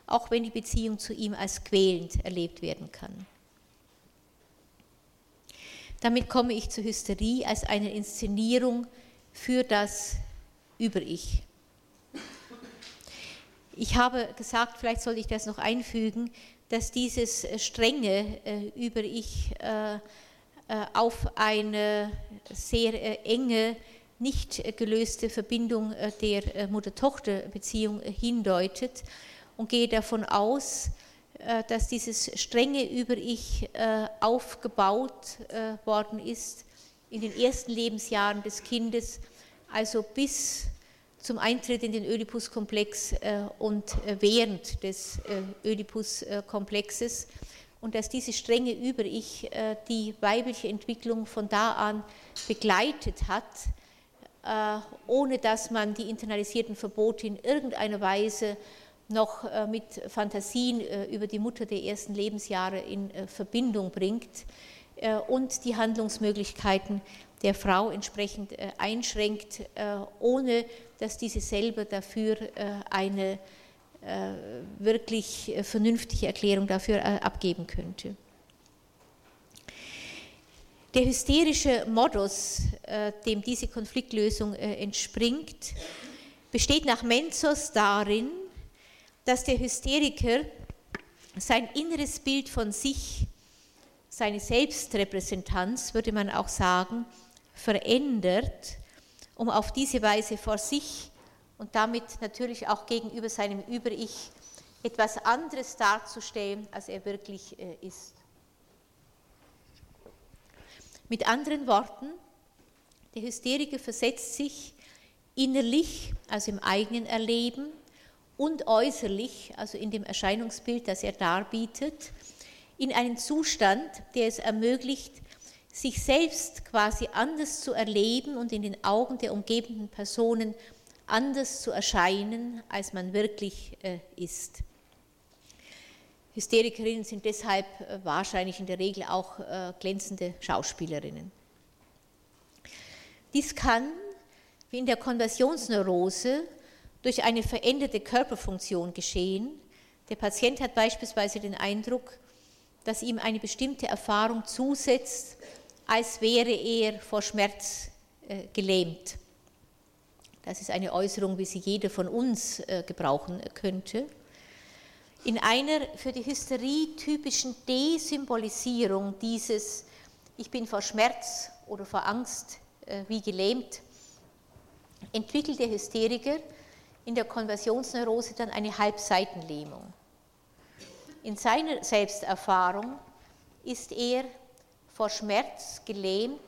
auch wenn die Beziehung zu ihm als quälend erlebt werden kann. Damit komme ich zur Hysterie als eine Inszenierung für das Über-Ich. Ich habe gesagt, vielleicht sollte ich das noch einfügen, dass dieses strenge äh, Über-Ich äh, äh, auf eine sehr enge, nicht gelöste Verbindung der Mutter-Tochter-Beziehung hindeutet und gehe davon aus, äh, dass dieses strenge Über-Ich äh, aufgebaut äh, worden ist in den ersten Lebensjahren des Kindes, also bis zum Eintritt in den Oedipus-Komplex und während des Oedipus-Komplexes. Und dass diese strenge Über-Ich die weibliche Entwicklung von da an begleitet hat, ohne dass man die internalisierten Verbote in irgendeiner Weise noch mit Fantasien über die Mutter der ersten Lebensjahre in Verbindung bringt und die Handlungsmöglichkeiten der Frau entsprechend äh, einschränkt, äh, ohne dass diese selber dafür äh, eine wirklich vernünftige Erklärung dafür abgeben könnte. Der hysterische Modus, dem diese Konfliktlösung entspringt, besteht nach Menzos darin, dass der Hysteriker sein inneres Bild von sich, seine Selbstrepräsentanz, würde man auch sagen, verändert, um auf diese Weise vor sich und damit natürlich auch gegenüber seinem Über-Ich etwas anderes darzustellen, als er wirklich äh, ist. Mit anderen Worten, der Hysteriker versetzt sich innerlich, also im eigenen Erleben, und äußerlich, also in dem Erscheinungsbild, das er darbietet, in einen Zustand, der es ermöglicht, sich selbst quasi anders zu erleben und in den Augen der umgebenden Personen anders zu erscheinen, als man wirklich äh, ist. Hysterikerinnen sind deshalb äh, wahrscheinlich in der Regel auch äh, glänzende Schauspielerinnen. Dies kann, wie in der Konversionsneurose, durch eine veränderte Körperfunktion geschehen. Der Patient hat beispielsweise den Eindruck, dass ihm eine bestimmte Erfahrung zusetzt, als wäre er vor Schmerz äh, gelähmt. Das ist eine Äußerung, wie sie jeder von uns äh, gebrauchen könnte. In einer für die Hysterie typischen Desymbolisierung dieses Ich bin vor Schmerz oder vor Angst äh, wie gelähmt, entwickelt der Hysteriker in der Konversionsneurose dann eine Halbseitenlähmung. In seiner Selbsterfahrung ist er vor Schmerz gelähmt,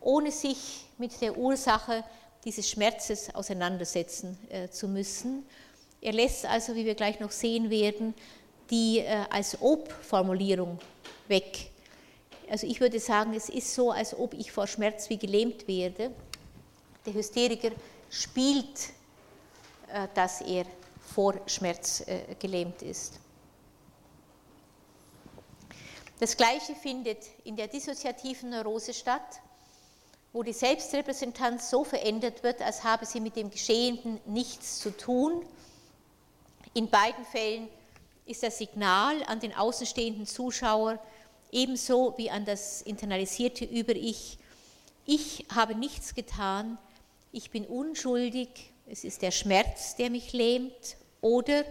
ohne sich mit der Ursache dieses Schmerzes auseinandersetzen äh, zu müssen. Er lässt also, wie wir gleich noch sehen werden, die äh, als Ob-Formulierung weg. Also ich würde sagen, es ist so, als ob ich vor Schmerz wie gelähmt werde. Der Hysteriker spielt, dass er vor Schmerz äh, gelähmt ist. Das Gleiche findet in der dissoziativen Neurose statt, wo die Selbstrepräsentanz so verändert wird, als habe sie mit dem Geschehenen nichts zu tun. In beiden Fällen ist das Signal an den außenstehenden Zuschauer ebenso wie an das internalisierte Über-Ich, ich habe nichts getan, ich bin unschuldig, es ist der Schmerz, der mich lähmt, oder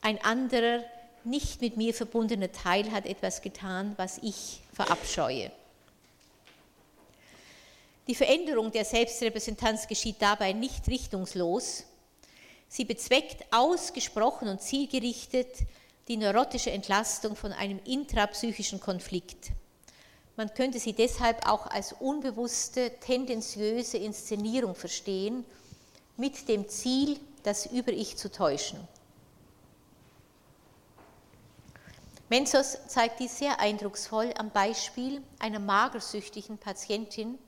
ein anderer nicht mit mir verbundener Teil hat etwas getan, was ich verabscheue. Die Veränderung der Selbstrepräsentanz geschieht dabei nicht richtungslos. Sie bezweckt ausgesprochen und zielgerichtet die neurotische Entlastung von einem intrapsychischen Konflikt. Man könnte sie deshalb auch als unbewusste, tendenziöse Inszenierung verstehen, mit dem Ziel, das Über-Ich zu täuschen. Menzos zeigt dies sehr eindrucksvoll am Beispiel einer magersüchtigen Patientin,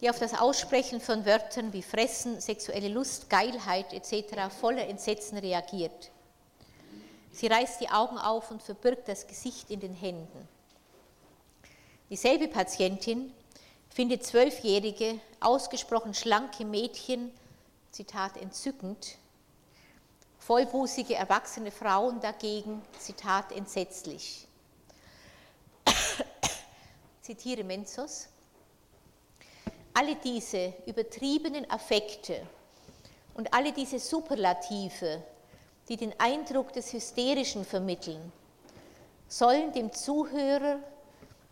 die auf das Aussprechen von Wörtern wie Fressen, sexuelle Lust, Geilheit etc. voller Entsetzen reagiert. Sie reißt die Augen auf und verbirgt das Gesicht in den Händen. Dieselbe Patientin findet zwölfjährige, ausgesprochen schlanke Mädchen, Zitat, entzückend, Vollbusige erwachsene Frauen dagegen, Zitat, entsetzlich. Zitiere Menzos. Alle diese übertriebenen Affekte und alle diese Superlative, die den Eindruck des Hysterischen vermitteln, sollen dem Zuhörer,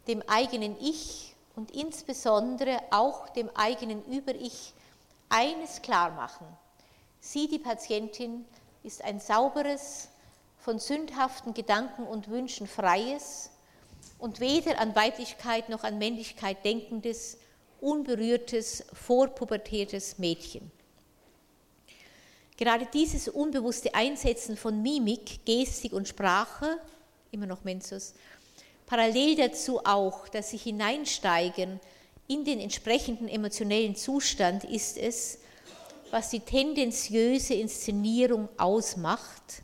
dem eigenen Ich und insbesondere auch dem eigenen Über-Ich eines klar machen. Sie, die Patientin, ist ein sauberes, von sündhaften Gedanken und Wünschen freies und weder an Weiblichkeit noch an Männlichkeit denkendes unberührtes, vorpubertiertes Mädchen. Gerade dieses unbewusste Einsetzen von Mimik, Gestik und Sprache, immer noch Mensus, parallel dazu auch dass sich Hineinsteigen in den entsprechenden emotionellen Zustand ist es, was die tendenziöse Inszenierung ausmacht.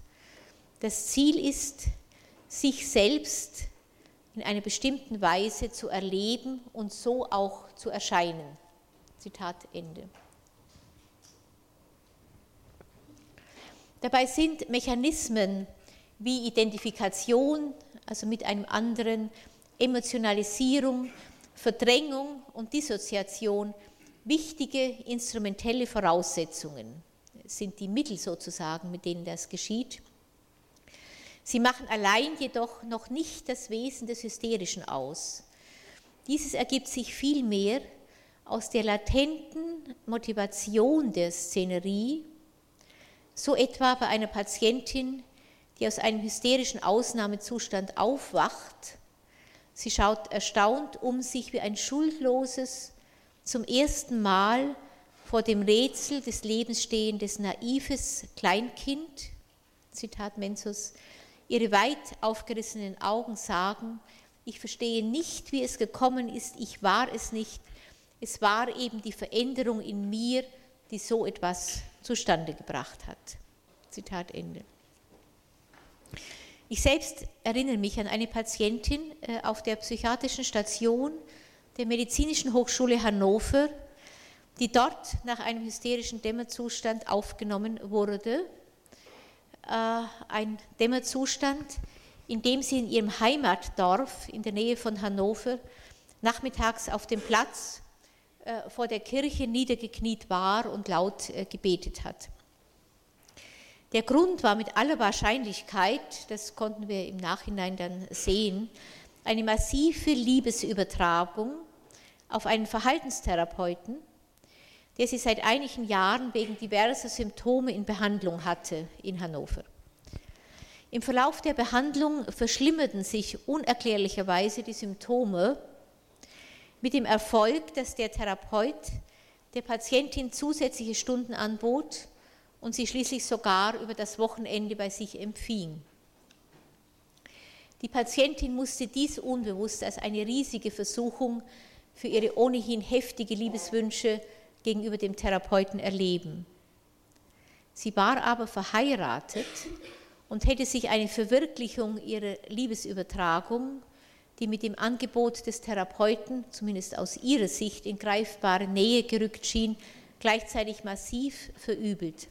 Das Ziel ist, sich selbst in einer bestimmten Weise zu erleben und so auch zu erscheinen. Zitat Ende. Dabei sind Mechanismen wie Identifikation, also mit einem anderen, Emotionalisierung, Verdrängung und Dissoziation wichtige instrumentelle Voraussetzungen, sind die Mittel sozusagen, mit denen das geschieht. Sie machen allein jedoch noch nicht das Wesen des Hysterischen aus. Dieses ergibt sich vielmehr aus der latenten Motivation der Szenerie, so etwa bei einer Patientin, die aus einem hysterischen Ausnahmezustand aufwacht. Sie schaut erstaunt um sich wie ein schuldloses, zum ersten Mal vor dem Rätsel des Lebens stehendes naives Kleinkind. Zitat Menzus. Ihre weit aufgerissenen Augen sagen, ich verstehe nicht, wie es gekommen ist, ich war es nicht. Es war eben die Veränderung in mir, die so etwas zustande gebracht hat. Zitat Ende. Ich selbst erinnere mich an eine Patientin äh, auf der psychiatrischen Station der Medizinischen Hochschule Hannover, die dort nach einem hysterischen Dämmerzustand aufgenommen wurde. Äh, ein Dämmerzustand, in dem sie in ihrem Heimatdorf in der Nähe von Hannover nachmittags auf dem Platz äh, vor der Kirche niedergekniet war und laut gebetet hat. Der Grund war mit aller Wahrscheinlichkeit, das konnten wir im Nachhinein dann sehen, eine massive Liebesübertragung auf einen Verhaltenstherapeuten, der sie seit einigen Jahren wegen diverser Symptome in Behandlung hatte in Hannover. Im Verlauf der Behandlung verschlimmerten sich unerklärlicherweise die Symptome mit dem Erfolg, dass der Therapeut der Patientin zusätzliche Stunden anbot, und sie schließlich sogar über das Wochenende bei sich empfing. Die Patientin musste dies unbewusst als eine riesige Versuchung für ihre ohnehin heftige Liebeswünsche gegenüber dem Therapeuten erleben. Sie war aber verheiratet und hätte sich eine Verwirklichung ihrer Liebesübertragung, die mit dem Angebot des Therapeuten, zumindest aus ihrer Sicht, in greifbare Nähe gerückt schien, gleichzeitig massiv verübelt.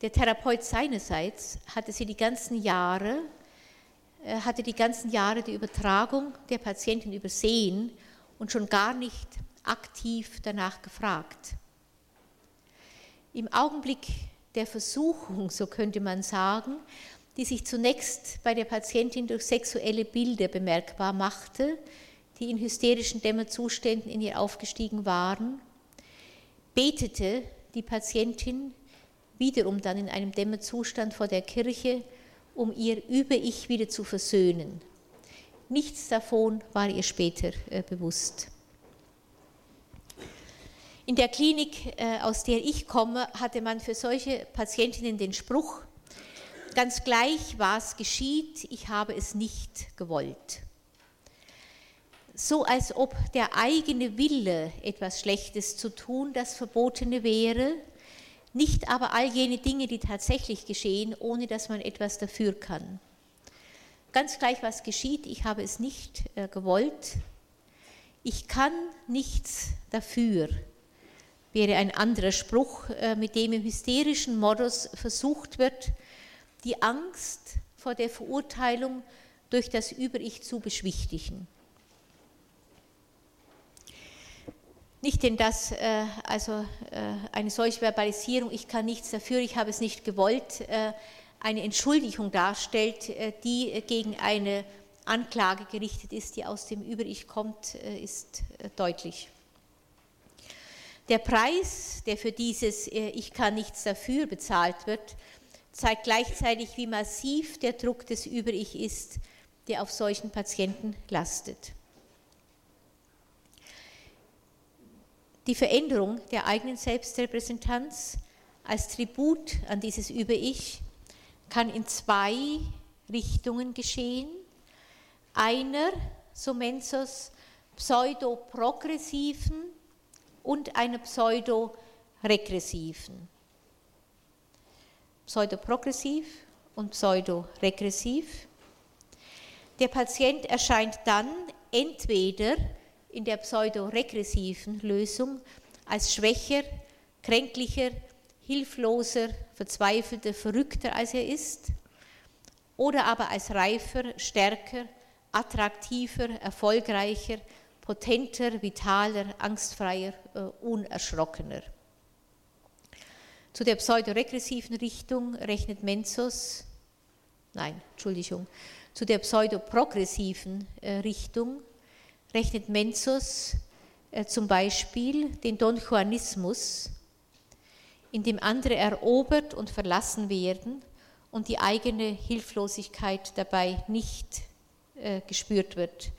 Der Therapeut seinerseits hatte sie die ganzen Jahre, äh, hatte die ganzen Jahre die Übertragung der Patientin übersehen und schon gar nicht aktiv danach gefragt. Im Augenblick der Versuchung, so könnte man sagen, die sich zunächst bei der Patientin durch sexuelle Bilder bemerkbar machte, die in hysterischen Dämmerzuständen in ihr aufgestiegen waren, betete die Patientin wiederum dann in einem Dämmerzustand vor der Kirche, um ihr Über-Ich wieder zu versöhnen. Nichts davon war ihr später äh, bewusst. In der Klinik, äh, aus der ich komme, hatte man für solche Patientinnen den Spruch, ganz gleich, was geschieht, ich habe es nicht gewollt. So als ob der eigene Wille, etwas Schlechtes zu tun, das Verbotene wäre, nicht aber all jene Dinge, die tatsächlich geschehen, ohne dass man etwas dafür kann. Ganz gleich, was geschieht, ich habe es nicht äh, gewollt. Ich kann nichts dafür, wäre ein anderer Spruch, äh, mit dem im hysterischen Modus versucht wird, die Angst vor der Verurteilung durch das Über-Ich zu beschwichtigen. Nicht denn, dass äh, also äh, eine solche Verbalisierung, ich kann nichts dafür, ich habe es nicht gewollt, äh, eine Entschuldigung darstellt, äh, die gegen eine Anklage gerichtet ist, die aus dem Über-Ich kommt, äh, ist äh, deutlich. Der Preis, der für dieses Ich kann nichts dafür bezahlt wird, zeigt gleichzeitig, wie massiv der Druck des Über-Ich ist, der auf solchen Patienten lastet. Die Veränderung der eigenen Selbstrepräsentanz als Tribut an dieses Über-Ich kann in zwei Richtungen geschehen. Einer, so Menzos, pseudoprogressiven und einer pseudoregressiven. Pseudoprogressiv und pseudoregressiv. Der Patient erscheint dann entweder in der pseudoregressiven Lösung als schwächer, kränklicher, hilfloser, verzweifelter, verrückter als er ist, oder aber als reifer, stärker, attraktiver, erfolgreicher, potenter, vitaler, angstfreier, äh, unerschrockener. Zu der pseudoregressiven Richtung rechnet Menzos, nein, Entschuldigung, zu der pseudoprogressiven äh, Richtung rechnet Menzos äh, zum Beispiel den Don Juanismus, in dem andere erobert und verlassen werden und die eigene Hilflosigkeit dabei nicht äh, gespürt wird.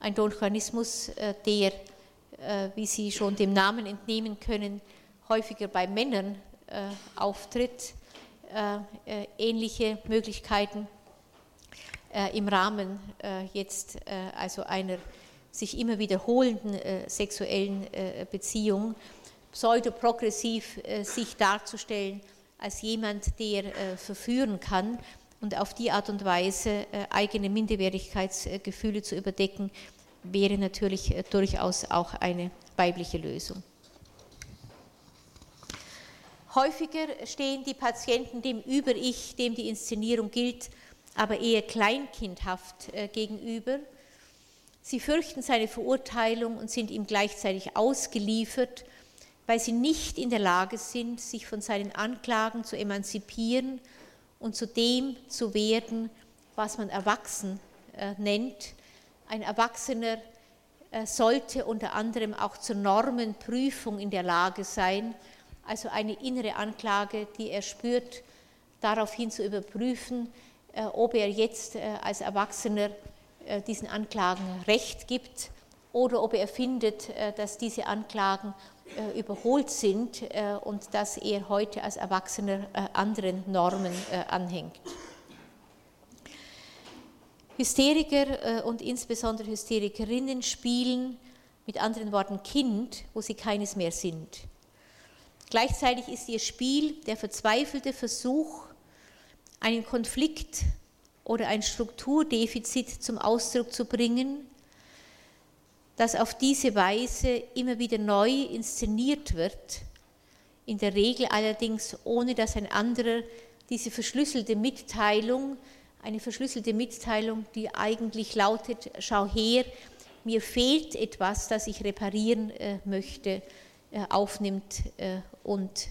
Ein Don Juanismus, der, wie Sie schon dem Namen entnehmen können, häufiger bei Männern äh, auftritt, äh, äh, ähnliche Möglichkeiten im Rahmen jetzt also einer sich immer wiederholenden sexuellen Beziehung pseudoprogressiv sich darzustellen als jemand, der verführen kann und auf die Art und Weise eigene Minderwertigkeitsgefühle zu überdecken, wäre natürlich durchaus auch eine weibliche Lösung. Häufiger stehen die Patienten dem Über-Ich, dem die Inszenierung gilt, aber eher kleinkindhaft äh, gegenüber. Sie fürchten seine Verurteilung und sind ihm gleichzeitig ausgeliefert, weil sie nicht in der Lage sind, sich von seinen Anklagen zu emanzipieren und zu dem zu werden, was man erwachsen äh, nennt. Ein Erwachsener äh, sollte unter anderem auch zur Normenprüfung in der Lage sein, also eine innere Anklage, die er spürt, daraufhin zu überprüfen, äh, ob er jetzt als Erwachsener diesen Anklagen Recht gibt oder ob er findet, dass diese Anklagen überholt sind und dass er heute als Erwachsener anderen Normen anhängt. Hysteriker und insbesondere Hysterikerinnen spielen mit anderen Worten Kind, wo sie keines mehr sind. Gleichzeitig ist ihr Spiel der verzweifelte Versuch, einen Konflikt oder ein Strukturdefizit zum Ausdruck zu bringen, das auf diese Weise immer wieder neu inszeniert wird, in der Regel allerdings ohne dass ein anderer diese verschlüsselte Mitteilung, eine verschlüsselte Mitteilung, die eigentlich lautet, schau her, mir fehlt etwas, das ich reparieren äh, möchte, äh, aufnimmt äh, und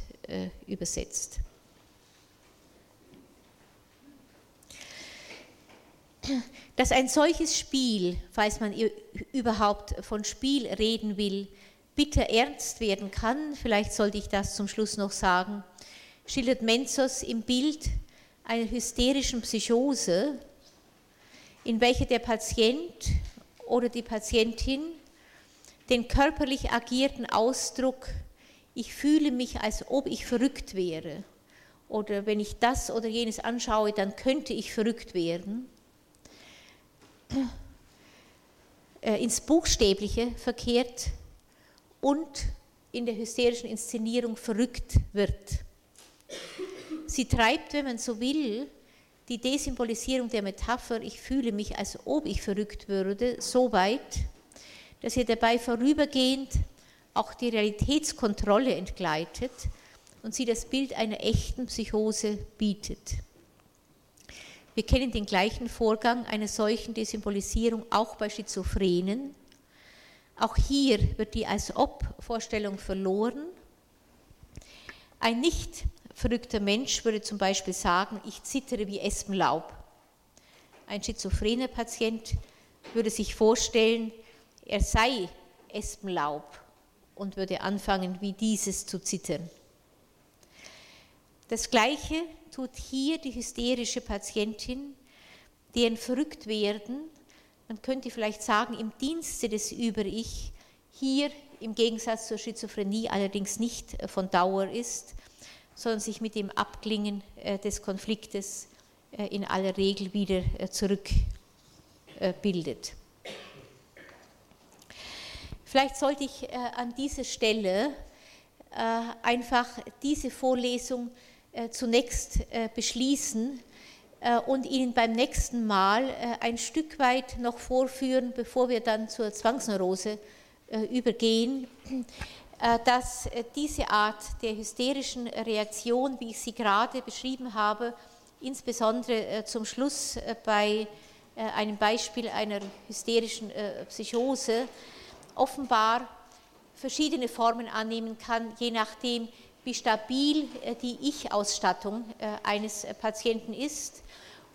übersetzt. Dass ein solches Spiel, falls man überhaupt von Spiel reden will, bitter ernst werden kann, vielleicht sollte ich das zum Schluss noch sagen, schildert Menzos im Bild einer hysterischen Psychose, in welcher der Patient oder die Patientin den körperlich agierten Ausdruck, ich fühle mich, als ob ich verrückt wäre. Oder wenn ich das oder jenes anschaue, dann könnte ich verrückt werden. Äh, ins Buchstäbliche verkehrt und in der hysterischen Inszenierung verrückt wird. Sie treibt, wenn man so will, die Desymbolisierung der Metapher, ich fühle mich, als ob ich verrückt würde, so weit, dass ihr dabei vorübergehend auch die Realitätskontrolle entgleitet und sie das Bild einer echten Psychose bietet. Wir kennen den gleichen Vorgang einer solchen Desymbolisierung auch bei Schizophrenen. Auch hier wird die Als-Ob-Vorstellung verloren. Ein nicht verrückter Mensch würde zum Beispiel sagen, ich zittere wie Espenlaub. Ein schizophrener Patient würde sich vorstellen, er sei Espenlaub und würde anfangen, wie dieses zu zittern. Das Gleiche tut hier die hysterische Patientin, deren Verrücktwerden, man könnte vielleicht sagen, im Dienste des Über-Ich, hier im Gegensatz zur Schizophrenie allerdings nicht von Dauer ist, sondern sich mit dem Abklingen des Konfliktes in aller Regel wieder zurückbildet. Vielleicht sollte ich an dieser Stelle einfach diese Vorlesung zunächst beschließen und Ihnen beim nächsten Mal ein Stück weit noch vorführen, bevor wir dann zur Zwangsneurose übergehen, dass diese Art der hysterischen Reaktion, wie ich sie gerade beschrieben habe, insbesondere zum Schluss bei einem Beispiel einer hysterischen Psychose, offenbar verschiedene Formen annehmen kann, je nachdem, wie stabil die Ich-Ausstattung eines Patienten ist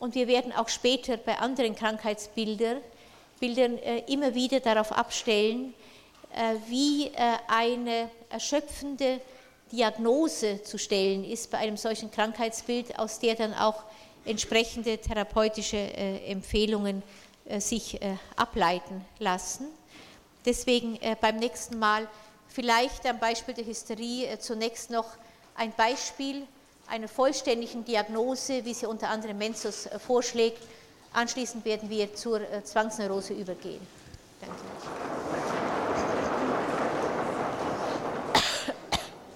und wir werden auch später bei anderen Krankheitsbildern Bildern, äh, immer wieder darauf abstellen, äh, wie äh, eine erschöpfende Diagnose zu stellen ist bei einem solchen Krankheitsbild, aus der dann auch entsprechende therapeutische Empfehlungen sich ableiten lassen. Deswegen beim nächsten Mal vielleicht am Beispiel der Hysterie zunächst noch ein Beispiel einer vollständigen Diagnose, wie sie unter anderem Menzus äh, vorschlägt. Anschließend werden wir zur äh, Zwangsneurose übergehen. Danke.